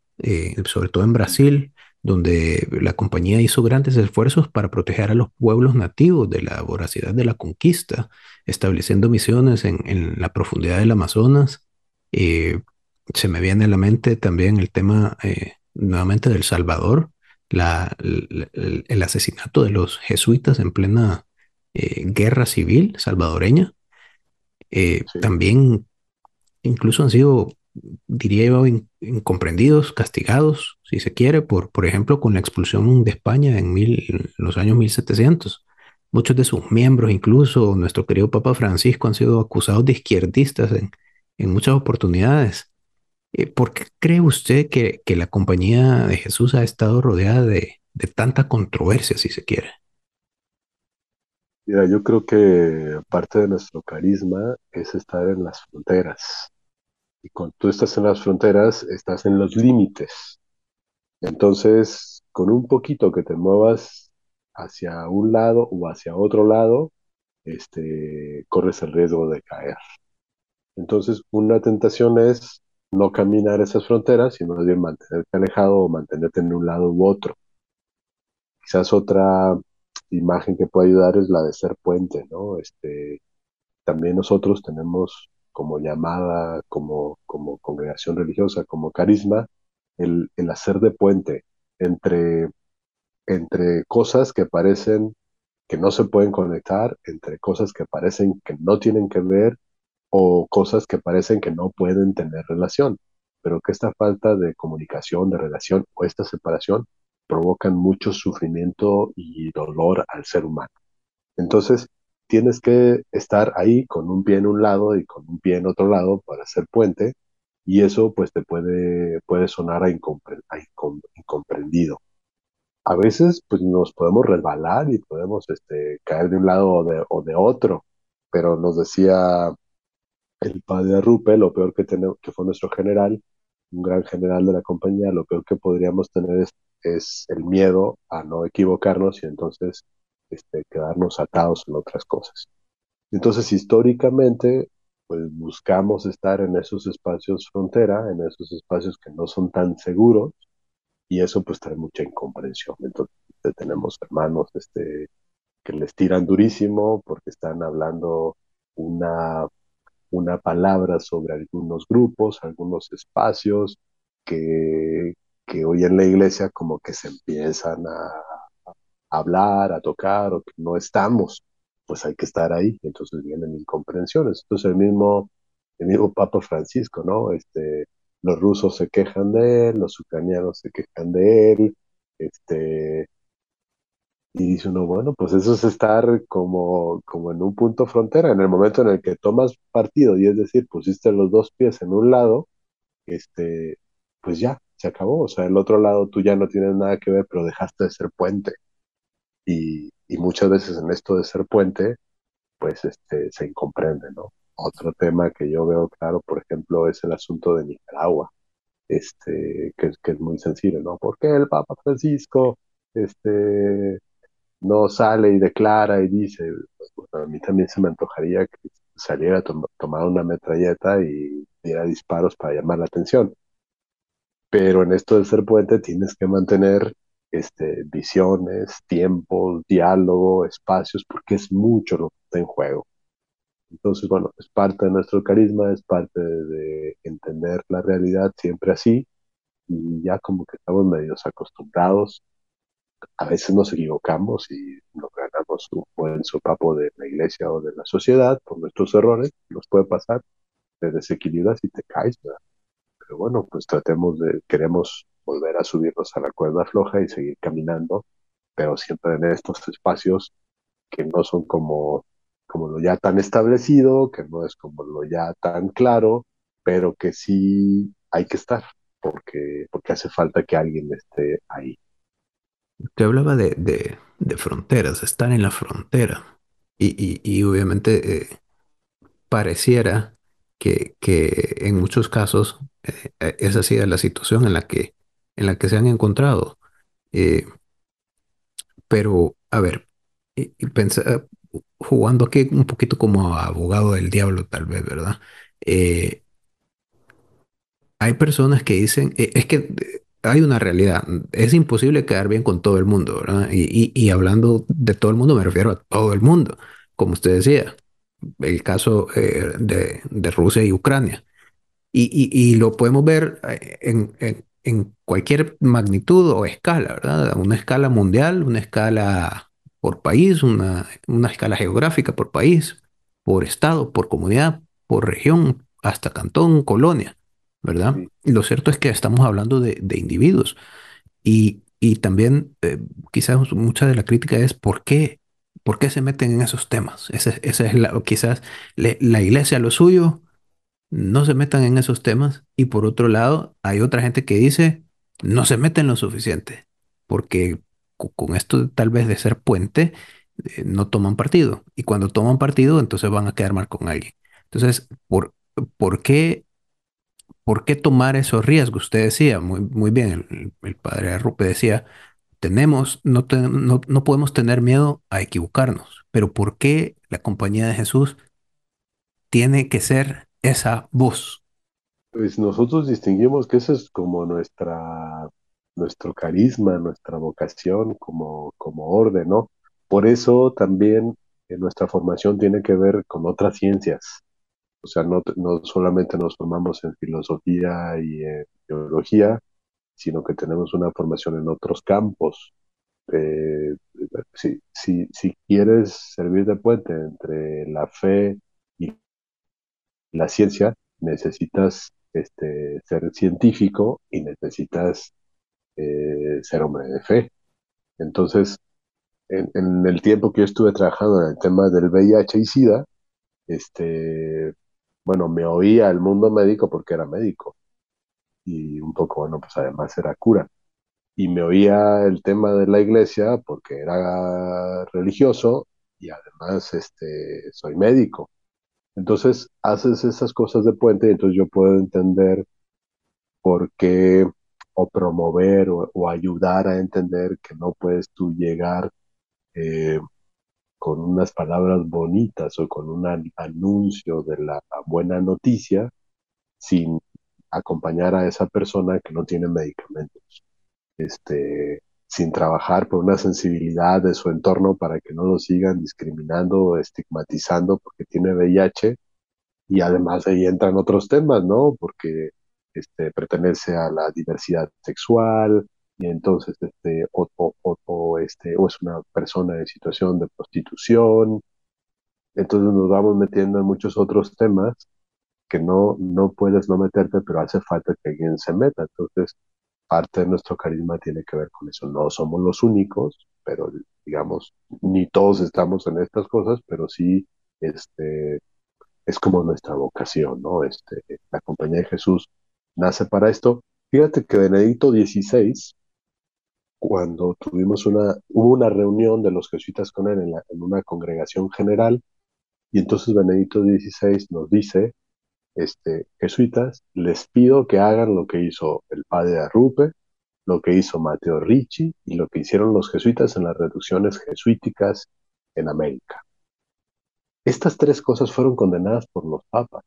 sobre todo en Brasil, donde la compañía hizo grandes esfuerzos para proteger a los pueblos nativos de la voracidad de la conquista, estableciendo misiones en, la profundidad del Amazonas. Eh, se me viene a la mente también el tema eh, nuevamente del Salvador, el, asesinato de los jesuitas en plena eh, guerra civil salvadoreña. También incluso han sido diría yo, incomprendidos, castigados, si se quiere, por, por ejemplo, con la expulsión de España en, mil, los años 1700. Muchos de sus miembros, incluso nuestro querido Papa Francisco, han sido acusados de izquierdistas en, en muchas oportunidades. Eh, ¿Por qué cree usted que, que, la compañía de Jesús ha estado rodeada de, de tanta controversia, si se quiere? Mira, yo creo que parte de nuestro carisma es estar en las fronteras. Y cuando tú estás en las fronteras, estás en los límites. Entonces, con un poquito que te muevas hacia un lado o hacia otro lado, este, corres el riesgo de caer. Entonces, una tentación es no caminar esas fronteras, sino más bien mantenerte alejado o mantenerte en un lado u otro. Quizás otra imagen que puede ayudar es la de ser puente, ¿no? Este, también nosotros tenemos como llamada, como, como congregación religiosa, como carisma, el, el hacer de puente entre, entre cosas que parecen que no se pueden conectar, entre cosas que parecen que no tienen que ver o cosas que parecen que no pueden tener relación, pero que esta falta de comunicación, de relación o esta separación provocan mucho sufrimiento y dolor al ser humano. Entonces, tienes que estar ahí con un pie en un lado y con un pie en otro lado para hacer puente y eso pues te puede, puede sonar a, incomprendido. A veces pues nos podemos resbalar y podemos este, caer de un lado o de, otro, pero nos decía el padre Rupe, lo peor que, tenemos, que fue nuestro general, un gran general de la compañía, lo peor que podríamos tener es el miedo a no equivocarnos y entonces este, quedarnos atados en otras cosas. Entonces, históricamente, pues buscamos estar en esos espacios frontera, en esos espacios que no son tan seguros, y eso pues trae mucha incomprensión. Entonces, tenemos hermanos este, que les tiran durísimo porque están hablando una una palabra sobre algunos grupos, algunos espacios que, que hoy en la iglesia como que se empiezan a, hablar, a tocar o que no estamos, pues hay que estar ahí, entonces vienen incomprensiones. Entonces el mismo, el mismo Papa Francisco, ¿no? Este, los rusos se quejan de él, los ucranianos se quejan de él, este, y dice uno, bueno, pues eso es estar como, como en un punto frontera, en el momento en el que tomas partido, y es decir, pusiste los dos pies en un lado, este, pues ya, se acabó. O sea, el otro lado tú ya no tienes nada que ver, pero dejaste de ser puente. Y, muchas veces en esto de ser puente, pues este, se incomprende, ¿no? Otro tema que yo veo claro, por ejemplo, es el asunto de Nicaragua, este, que, es muy sensible, ¿no? ¿Por qué el Papa Francisco este, no sale y declara y dice, pues, a mí también se me antojaría que saliera a tomar una metralleta y diera disparos para llamar la atención. Pero en esto de ser puente tienes que mantener este, visiones, tiempos, diálogo, espacios, porque es mucho lo que está en juego. Entonces, bueno, es parte de nuestro carisma, es parte de entender la realidad siempre así, y ya como que estamos medios acostumbrados a veces nos equivocamos y nos ganamos un buen sopapo de la iglesia o de la sociedad por nuestros errores, nos puede pasar, te desequilibras y te caes, Pero bueno, pues tratemos de, queremos volver a subirnos a la cuerda floja y seguir caminando, pero siempre en estos espacios que no son como, como lo ya tan establecido, que no es como lo ya tan claro, pero que sí hay que estar, porque, porque hace falta que alguien esté ahí. Usted hablaba de, de, fronteras, estar en la frontera. Y, y, y obviamente eh, pareciera que, que, en muchos casos eh, eh esa ha sido la situación en la que, en la que se han encontrado. Eh, pero, a ver, y, jugando aquí un poquito como abogado del diablo, tal vez, ¿verdad? Eh, hay personas que dicen, es que hay una realidad. Es imposible quedar bien con todo el mundo, ¿verdad? Y, hablando de todo el mundo, me refiero a todo el mundo, como usted decía, el caso eh, de, Rusia y Ucrania. Y, lo podemos ver eh, en, en, cualquier magnitud o escala, ¿verdad? Una escala mundial, una escala por país, una, una escala geográfica por país, por estado, por comunidad, por región, hasta cantón, colonia. ¿verdad? lo cierto es que estamos hablando de, de individuos y, y también eh, quizás mucha de la crítica es por qué, por qué se meten en esos temas. Esa, esa es la, quizás le, la iglesia lo suyo no se metan en esos temas. Y por otro lado, hay otra gente que dice, no se meten lo suficiente, porque con esto tal vez de ser puente, eh, no toman partido. Y cuando toman partido, entonces van a quedar mal con alguien. Entonces, ¿por, por qué, por qué tomar esos riesgos? Usted decía, muy, muy bien, el, padre Arrupe decía, tenemos, no, no, no podemos tener miedo a equivocarnos, pero ¿por qué la compañía de Jesús tiene que ser esa voz? Pues nosotros distinguimos que eso es como nuestra, nuestro carisma, nuestra vocación como, como orden, ¿no? Por eso también eh, nuestra formación tiene que ver con otras ciencias. O sea, no, no solamente nos formamos en filosofía y en biología, sino que tenemos una formación en otros campos. Eh, si, si, si quieres servir de puente entre la fe la ciencia, necesitas este, ser científico y necesitas eh, ser hombre de fe. Entonces, en, el tiempo que yo estuve trabajando en el tema del VIH y SIDA, este, bueno, me oía el mundo médico porque era médico y un poco, bueno, pues además era cura. Y me oía el tema de la iglesia porque era religioso y además este, soy médico. Entonces haces esas cosas de puente y entonces yo puedo entender por qué o promover o ayudar a entender que no puedes tú llegar eh, con unas palabras bonitas o con un anuncio de la buena noticia sin acompañar a esa persona que no tiene medicamentos, este, sin trabajar por una sensibilidad de su entorno para que no lo sigan discriminando o estigmatizando porque tiene VIH y además ahí entran otros temas, ¿no? Porque este, pertenece a la diversidad sexual, y entonces este o, o, este o es una persona en situación de prostitución. Entonces nos vamos metiendo en muchos otros temas que no no puedes no meterte pero hace falta que alguien se meta. Entonces parte de nuestro carisma tiene que ver con eso. No somos los únicos pero digamos ni todos estamos en estas cosas pero sí este es como nuestra vocación no este la compañía de Jesús nace para esto. Fíjate que Benedicto XVI cuando tuvimos una, hubo una reunión de los jesuitas con él en, una congregación general, y entonces Benedicto XVI nos dice, este, jesuitas, les pido que hagan lo que hizo el padre Arrupe, lo que hizo Mateo Ricci y lo que hicieron los jesuitas en las reducciones jesuíticas en América. Estas tres cosas fueron condenadas por los papas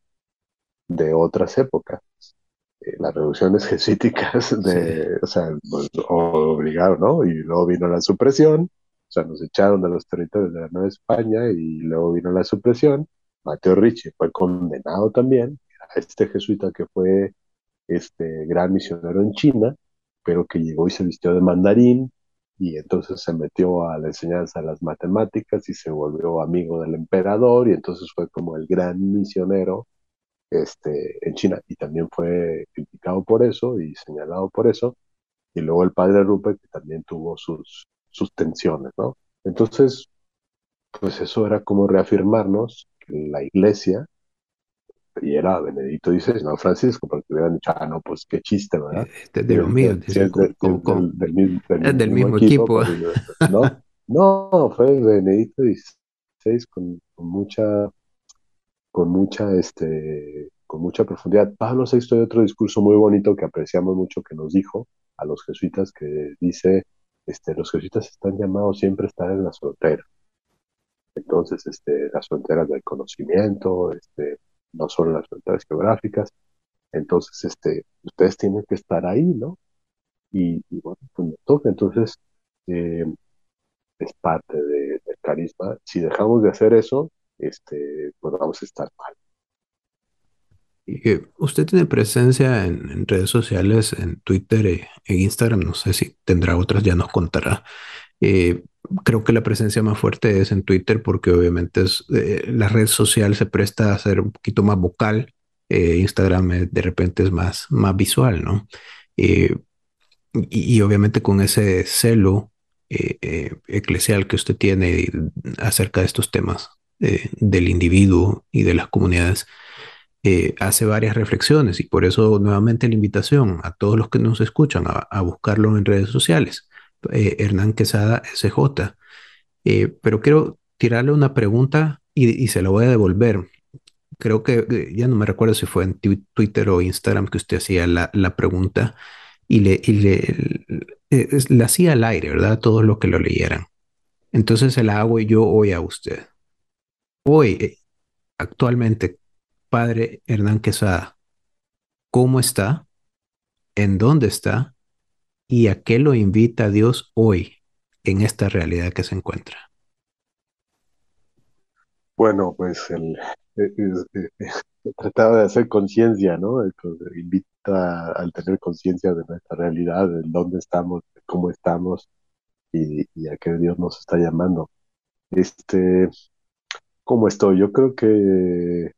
de otras épocas. Eh, las revoluciones *laughs* jesuíticas de, o sea, pues, obligaron, ¿no? Y luego vino la supresión, o sea, nos echaron de los territorios de la Nueva España y luego vino la supresión. Mateo Ricci fue condenado también, a este jesuita que fue este gran misionero en China, pero que llegó y se vistió de mandarín y entonces se metió a la enseñanza de las matemáticas y se volvió amigo del emperador y entonces fue como el gran misionero este, en China y también fue criticado por eso y señalado por eso. Y luego el padre Rupert que también tuvo sus, sus tensiones, ¿no? Entonces, pues eso era como reafirmarnos la iglesia, y era Benedicto XVI, no Francisco, porque hubieran dicho, ah, no, pues qué chiste, ¿verdad? Este de los míos, del, del, mismo, equipo. ¿no? *laughs* no, fue Benedicto XVI con, con mucha con mucha, este, con mucha profundidad. Pablo VI hay otro discurso muy bonito que apreciamos mucho que nos dijo a los jesuitas que dice, este, los jesuitas están llamados siempre a estar en la frontera. Entonces, este, las fronteras del conocimiento, este, no solo las fronteras geográficas. Entonces, este, ustedes tienen que estar ahí, ¿no? Y, bueno, pues nos toca. Entonces, eh, es parte del carisma. Si dejamos de hacer eso, este, pues vamos a estar mal. usted tiene presencia en, redes sociales, en Twitter e, en Instagram, no sé si tendrá otras, ya nos contará. Eh, creo que la presencia más fuerte es en Twitter porque obviamente es, eh, la red social se presta a ser un poquito más vocal. Eh, Instagram de repente es más, más visual, ¿no? Y, y, obviamente con ese celo eclesial que usted tiene acerca de estos temas, del individuo y de las comunidades. eh, hace varias reflexiones y por eso nuevamente la invitación a todos los que nos escuchan a, buscarlo en redes sociales. Eh, Hernán Quesada SJ. Eh, pero quiero tirarle una pregunta y, se la voy a devolver. Creo que ya no me recuerdo si fue en Twitter o Instagram que usted hacía la, pregunta y le, y le, hacía al aire, ¿verdad? Todos los que lo leyeran. Entonces se la hago yo hoy a usted. Hoy, actualmente, Padre Hernán Quesada, ¿cómo está? ¿En dónde está? ¿Y a qué lo invita Dios hoy en esta realidad que se encuentra? Bueno, pues el, eh, eh, eh, *laughs* trataba de hacer conciencia, ¿no? invita al tener conciencia de nuestra realidad, de dónde estamos, de cómo estamos y, a qué Dios nos está llamando. Este, ¿cómo estoy? Yo creo que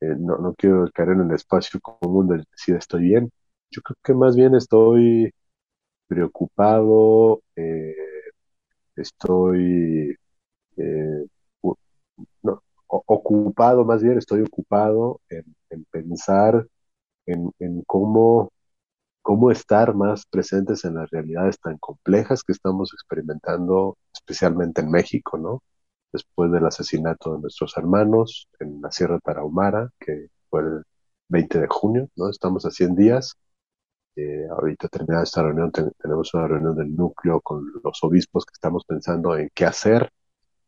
no, no quiero caer en el espacio común de decir estoy bien. Yo creo que más bien estoy preocupado, eh, estoy eh, no, ocupado, más bien estoy ocupado en, pensar en, cómo, cómo estar más presentes en las realidades tan complejas que estamos experimentando, especialmente en México, ¿no? después del asesinato de nuestros hermanos en la Sierra Tarahumara, que fue el 20 de junio, ¿no? Estamos a 100 días. Eh, ahorita terminada esta reunión, tenemos una reunión del núcleo con los obispos que estamos pensando en qué hacer.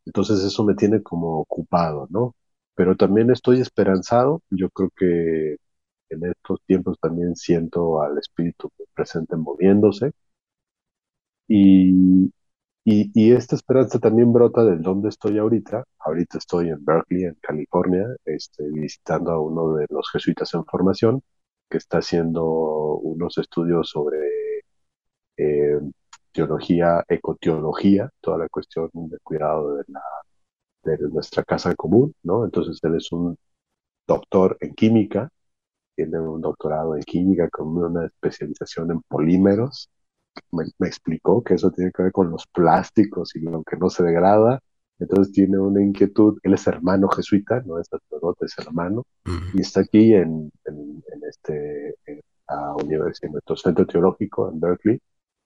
Entonces eso me tiene como ocupado, ¿no? Pero también estoy esperanzado. Yo creo que en estos tiempos también siento al Espíritu presente moviéndose. Y, y, esta esperanza también brota del donde estoy ahorita. Ahorita estoy en Berkeley, en California, este, visitando a uno de los jesuitas en formación que está haciendo unos estudios sobre eh, teología, ecoteología, toda la cuestión de cuidado de, la, de nuestra casa común, ¿no? Entonces él es un doctor en química, tiene un doctorado en química con una especialización en polímeros me, explicó que eso tiene que ver con los plásticos y lo que no se degrada. Entonces tiene una inquietud. Él es hermano jesuita, no es sacerdote, es hermano. Y está aquí en, en, este en la universidad, en nuestro centro teológico en Berkeley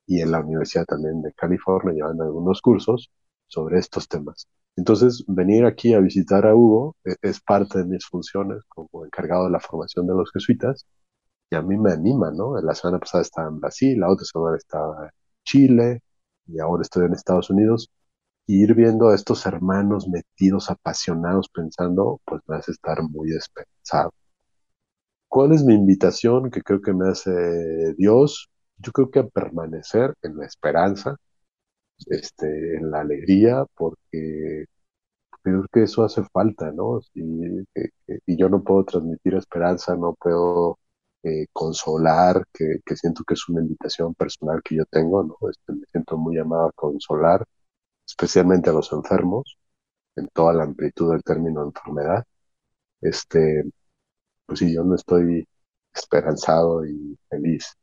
y en la Universidad también de California, llevando algunos cursos sobre estos temas. Entonces, venir aquí a visitar a Hugo es, es parte de mis funciones como encargado de la formación de los jesuitas y a mí me anima, ¿no? La semana pasada estaba en Brasil, la otra semana estaba en Chile y ahora estoy en Estados Unidos. Y ir viendo a estos hermanos metidos, apasionados, pensando, pues me hace estar muy esperanzado. ¿Cuál es mi invitación que creo que me hace Dios? Yo creo que a permanecer en la esperanza, este, en la alegría, porque creo que eso hace falta, ¿no? y yo no puedo transmitir esperanza, no puedo eh, consolar, que, siento que es una invitación personal que yo tengo, ¿no? Este, me siento muy llamado a consolar, especialmente a los enfermos, en toda la amplitud del término enfermedad. Este, pues sí, yo no estoy esperanzado y feliz.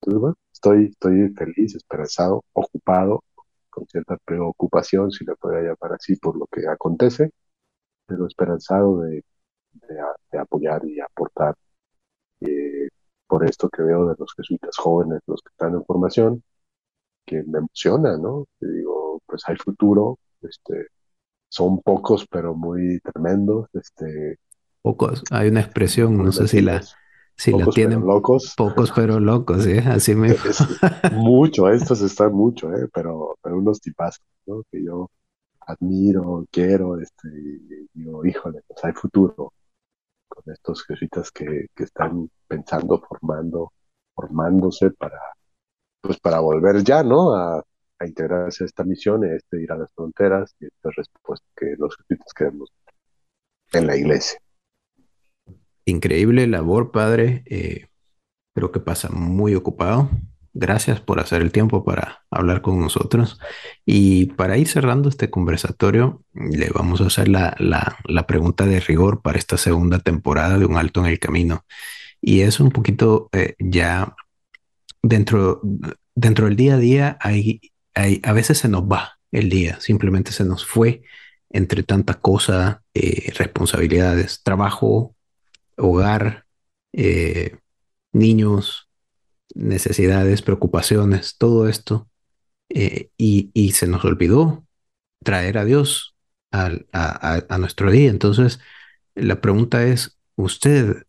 Entonces, bueno, estoy, estoy feliz, esperanzado, ocupado, con cierta preocupación, si le puede llamar así, por lo que acontece, pero esperanzado de, de apoyar y aportar eh, por esto que veo de los jesuitas jóvenes, los que están en formación, que me emociona, ¿no? Que digo, pues hay futuro, este, son pocos pero muy tremendos, este. Pocos, hay una expresión, no sé si la, si la tienen. locos. Pocos pero locos, ¿eh? Así me. mucho, estos están mucho, ¿eh? Pero, pero unos tipazos, ¿no? Que yo admiro, quiero, este, y digo, híjole, pues hay futuro con estos jesuitas que, que están pensando, formando, formándose para, pues para volver ya, ¿no? A, a integrarse a esta misión, este ir a las fronteras y esta respuesta que los jesuitas queremos en la iglesia. Increíble labor, padre. Eh, creo que pasa muy ocupado. Gracias por hacer el tiempo para hablar con nosotros. Y para ir cerrando este conversatorio, le vamos a hacer la, pregunta de rigor para esta segunda temporada de Un Alto en el Camino. Y es un poquito eh, ya dentro, dentro del día a día, hay, a veces se nos va el día, simplemente se nos fue entre tanta cosa, eh, responsabilidades, trabajo, hogar, eh, niños, necesidades, preocupaciones, todo esto, eh, y, se nos olvidó traer a Dios a, nuestro día. Entonces, la pregunta es, usted,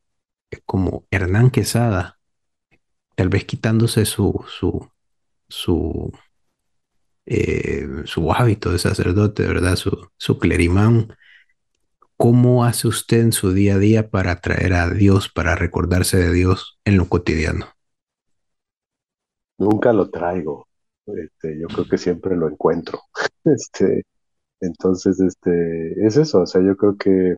como Hernán Quesada, tal vez quitándose su, su, su, eh, su hábito de sacerdote, ¿verdad? Su, su clerimán, ¿Cómo hace usted en su día a día para atraer a Dios, para recordarse de Dios en lo cotidiano? Nunca lo traigo. Este, yo creo que siempre lo encuentro. *laughs* Este, entonces, este, es eso. O sea, yo creo que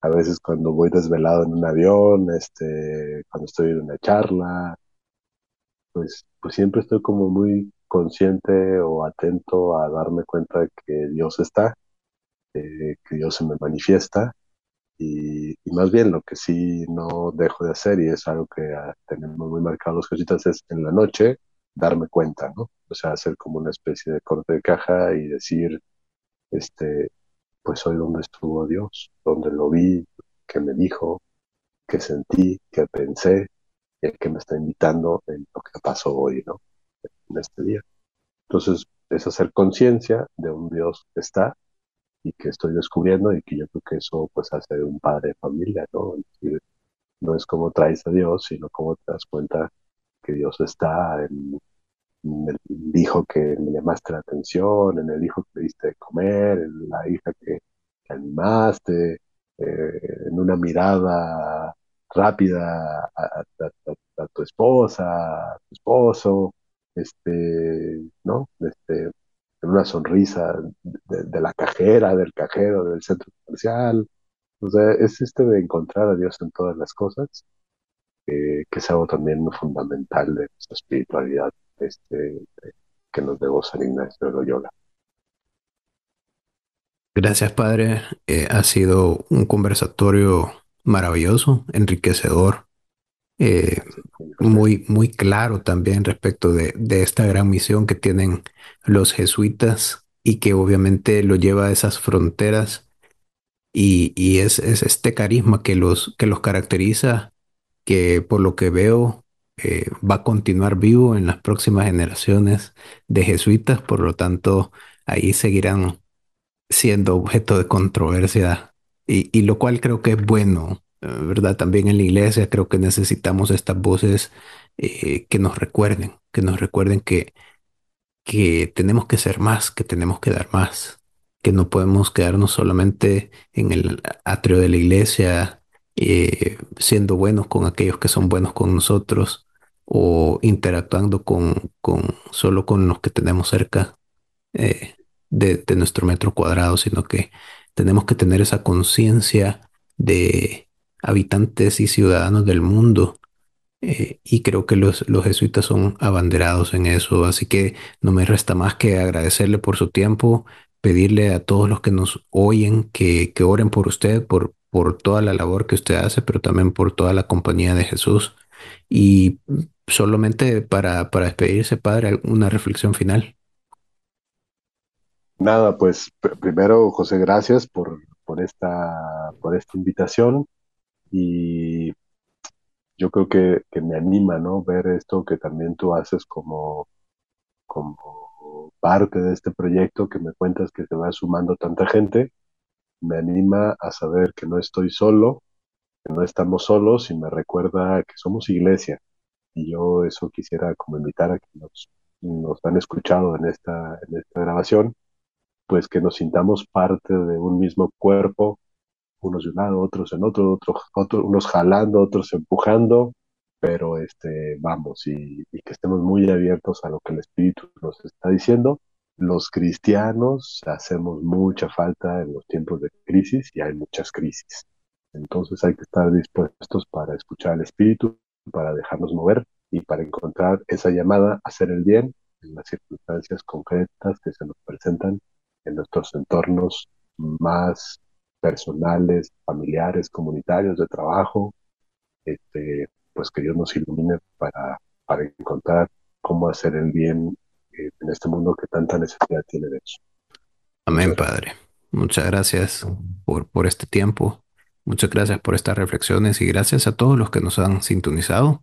a veces cuando voy desvelado en un avión, este, cuando estoy en una charla, pues, pues siempre estoy como muy consciente o atento a darme cuenta de que Dios está eh, que Dios se me manifiesta y, más bien lo que sí no dejo de hacer y es algo que ah, tenemos muy marcado los cositas es en la noche darme cuenta, ¿no? O sea, hacer como una especie de corte de caja y decir, este, pues hoy donde estuvo Dios, donde lo vi, que me dijo, que sentí, que pensé, y que me está invitando en lo que pasó hoy, ¿no? En este día. Entonces, es hacer conciencia de un Dios que está y que estoy descubriendo y que yo creo que eso pues hace un padre de familia, ¿no? no es como traes a Dios, sino como te das cuenta que Dios está en, el hijo que me llamaste la atención, en el hijo que diste de comer, en la hija que, animaste, eh, en una mirada rápida a, tu esposa, a tu esposo, este, ¿no? Este, una sonrisa de, la cajera, del cajero, del centro comercial. O sea, es este de encontrar a Dios en todas las cosas, que es algo también fundamental de nuestra espiritualidad este, que nos debo San Ignacio de Loyola. Gracias, Padre. Eh, ha sido un conversatorio maravilloso, enriquecedor, eh, muy, muy claro también respecto de, de, esta gran misión que tienen los jesuitas y que obviamente lo lleva a esas fronteras y, y es, es, este carisma que los, que los caracteriza, que por lo que veo eh, va a continuar vivo en las próximas generaciones de jesuitas, por lo tanto ahí seguirán siendo objeto de controversia y, y lo cual creo que es bueno ¿verdad? También en la iglesia creo que necesitamos estas voces eh, que nos recuerden, que nos recuerden que, que tenemos que ser más, que tenemos que dar más, que no podemos quedarnos solamente en el atrio de la iglesia, eh, siendo buenos con aquellos que son buenos con nosotros o interactuando con, con solo con los que tenemos cerca eh, de, de nuestro metro cuadrado, sino que tenemos que tener esa conciencia de habitantes y ciudadanos del mundo. Eh, y creo que los, los jesuitas son abanderados en eso, así que no me resta más que agradecerle por su tiempo, pedirle a todos los que nos oyen que, que oren por usted, por, por toda la labor que usted hace, pero también por toda la compañía de Jesús. Y solamente para, para despedirse, Padre, una reflexión final. Nada, pues primero, José, gracias por, por, esta, por esta invitación y yo creo que, me anima, ¿no? Ver esto que también tú haces como, como parte de este proyecto que me cuentas que se va sumando tanta gente, me anima a saber que no estoy solo, que no estamos solos y me recuerda que somos iglesia. Y yo eso quisiera como invitar a quienes nos, nos han escuchado en esta, en esta grabación, pues que nos sintamos parte de un mismo cuerpo, unos de un lado, otros en otro, otros, otro, unos jalando, otros empujando, pero este, vamos, y, que estemos muy abiertos a lo que el Espíritu nos está diciendo. Los cristianos hacemos mucha falta en los tiempos de crisis y hay muchas crisis. Entonces hay que estar dispuestos para escuchar al Espíritu, para dejarnos mover y para encontrar esa llamada a hacer el bien en las circunstancias concretas que se nos presentan en nuestros entornos más personales, familiares, comunitarios, de trabajo, este, pues que Dios nos ilumine para, para encontrar cómo hacer el bien eh, en este mundo que tanta necesidad tiene de eso. Amén, Padre. Muchas gracias por, por este tiempo. Muchas gracias por estas reflexiones y gracias a todos los que nos han sintonizado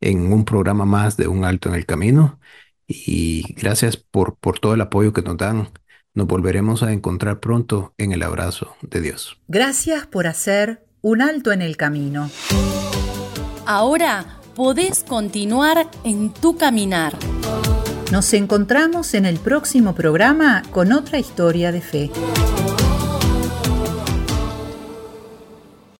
en un programa más de Un Alto en el Camino. Y gracias por, por todo el apoyo que nos dan. Nos volveremos a encontrar pronto en el abrazo de Dios. Gracias por hacer un alto en el camino. Ahora podés continuar en tu caminar. Nos encontramos en el próximo programa con otra historia de fe.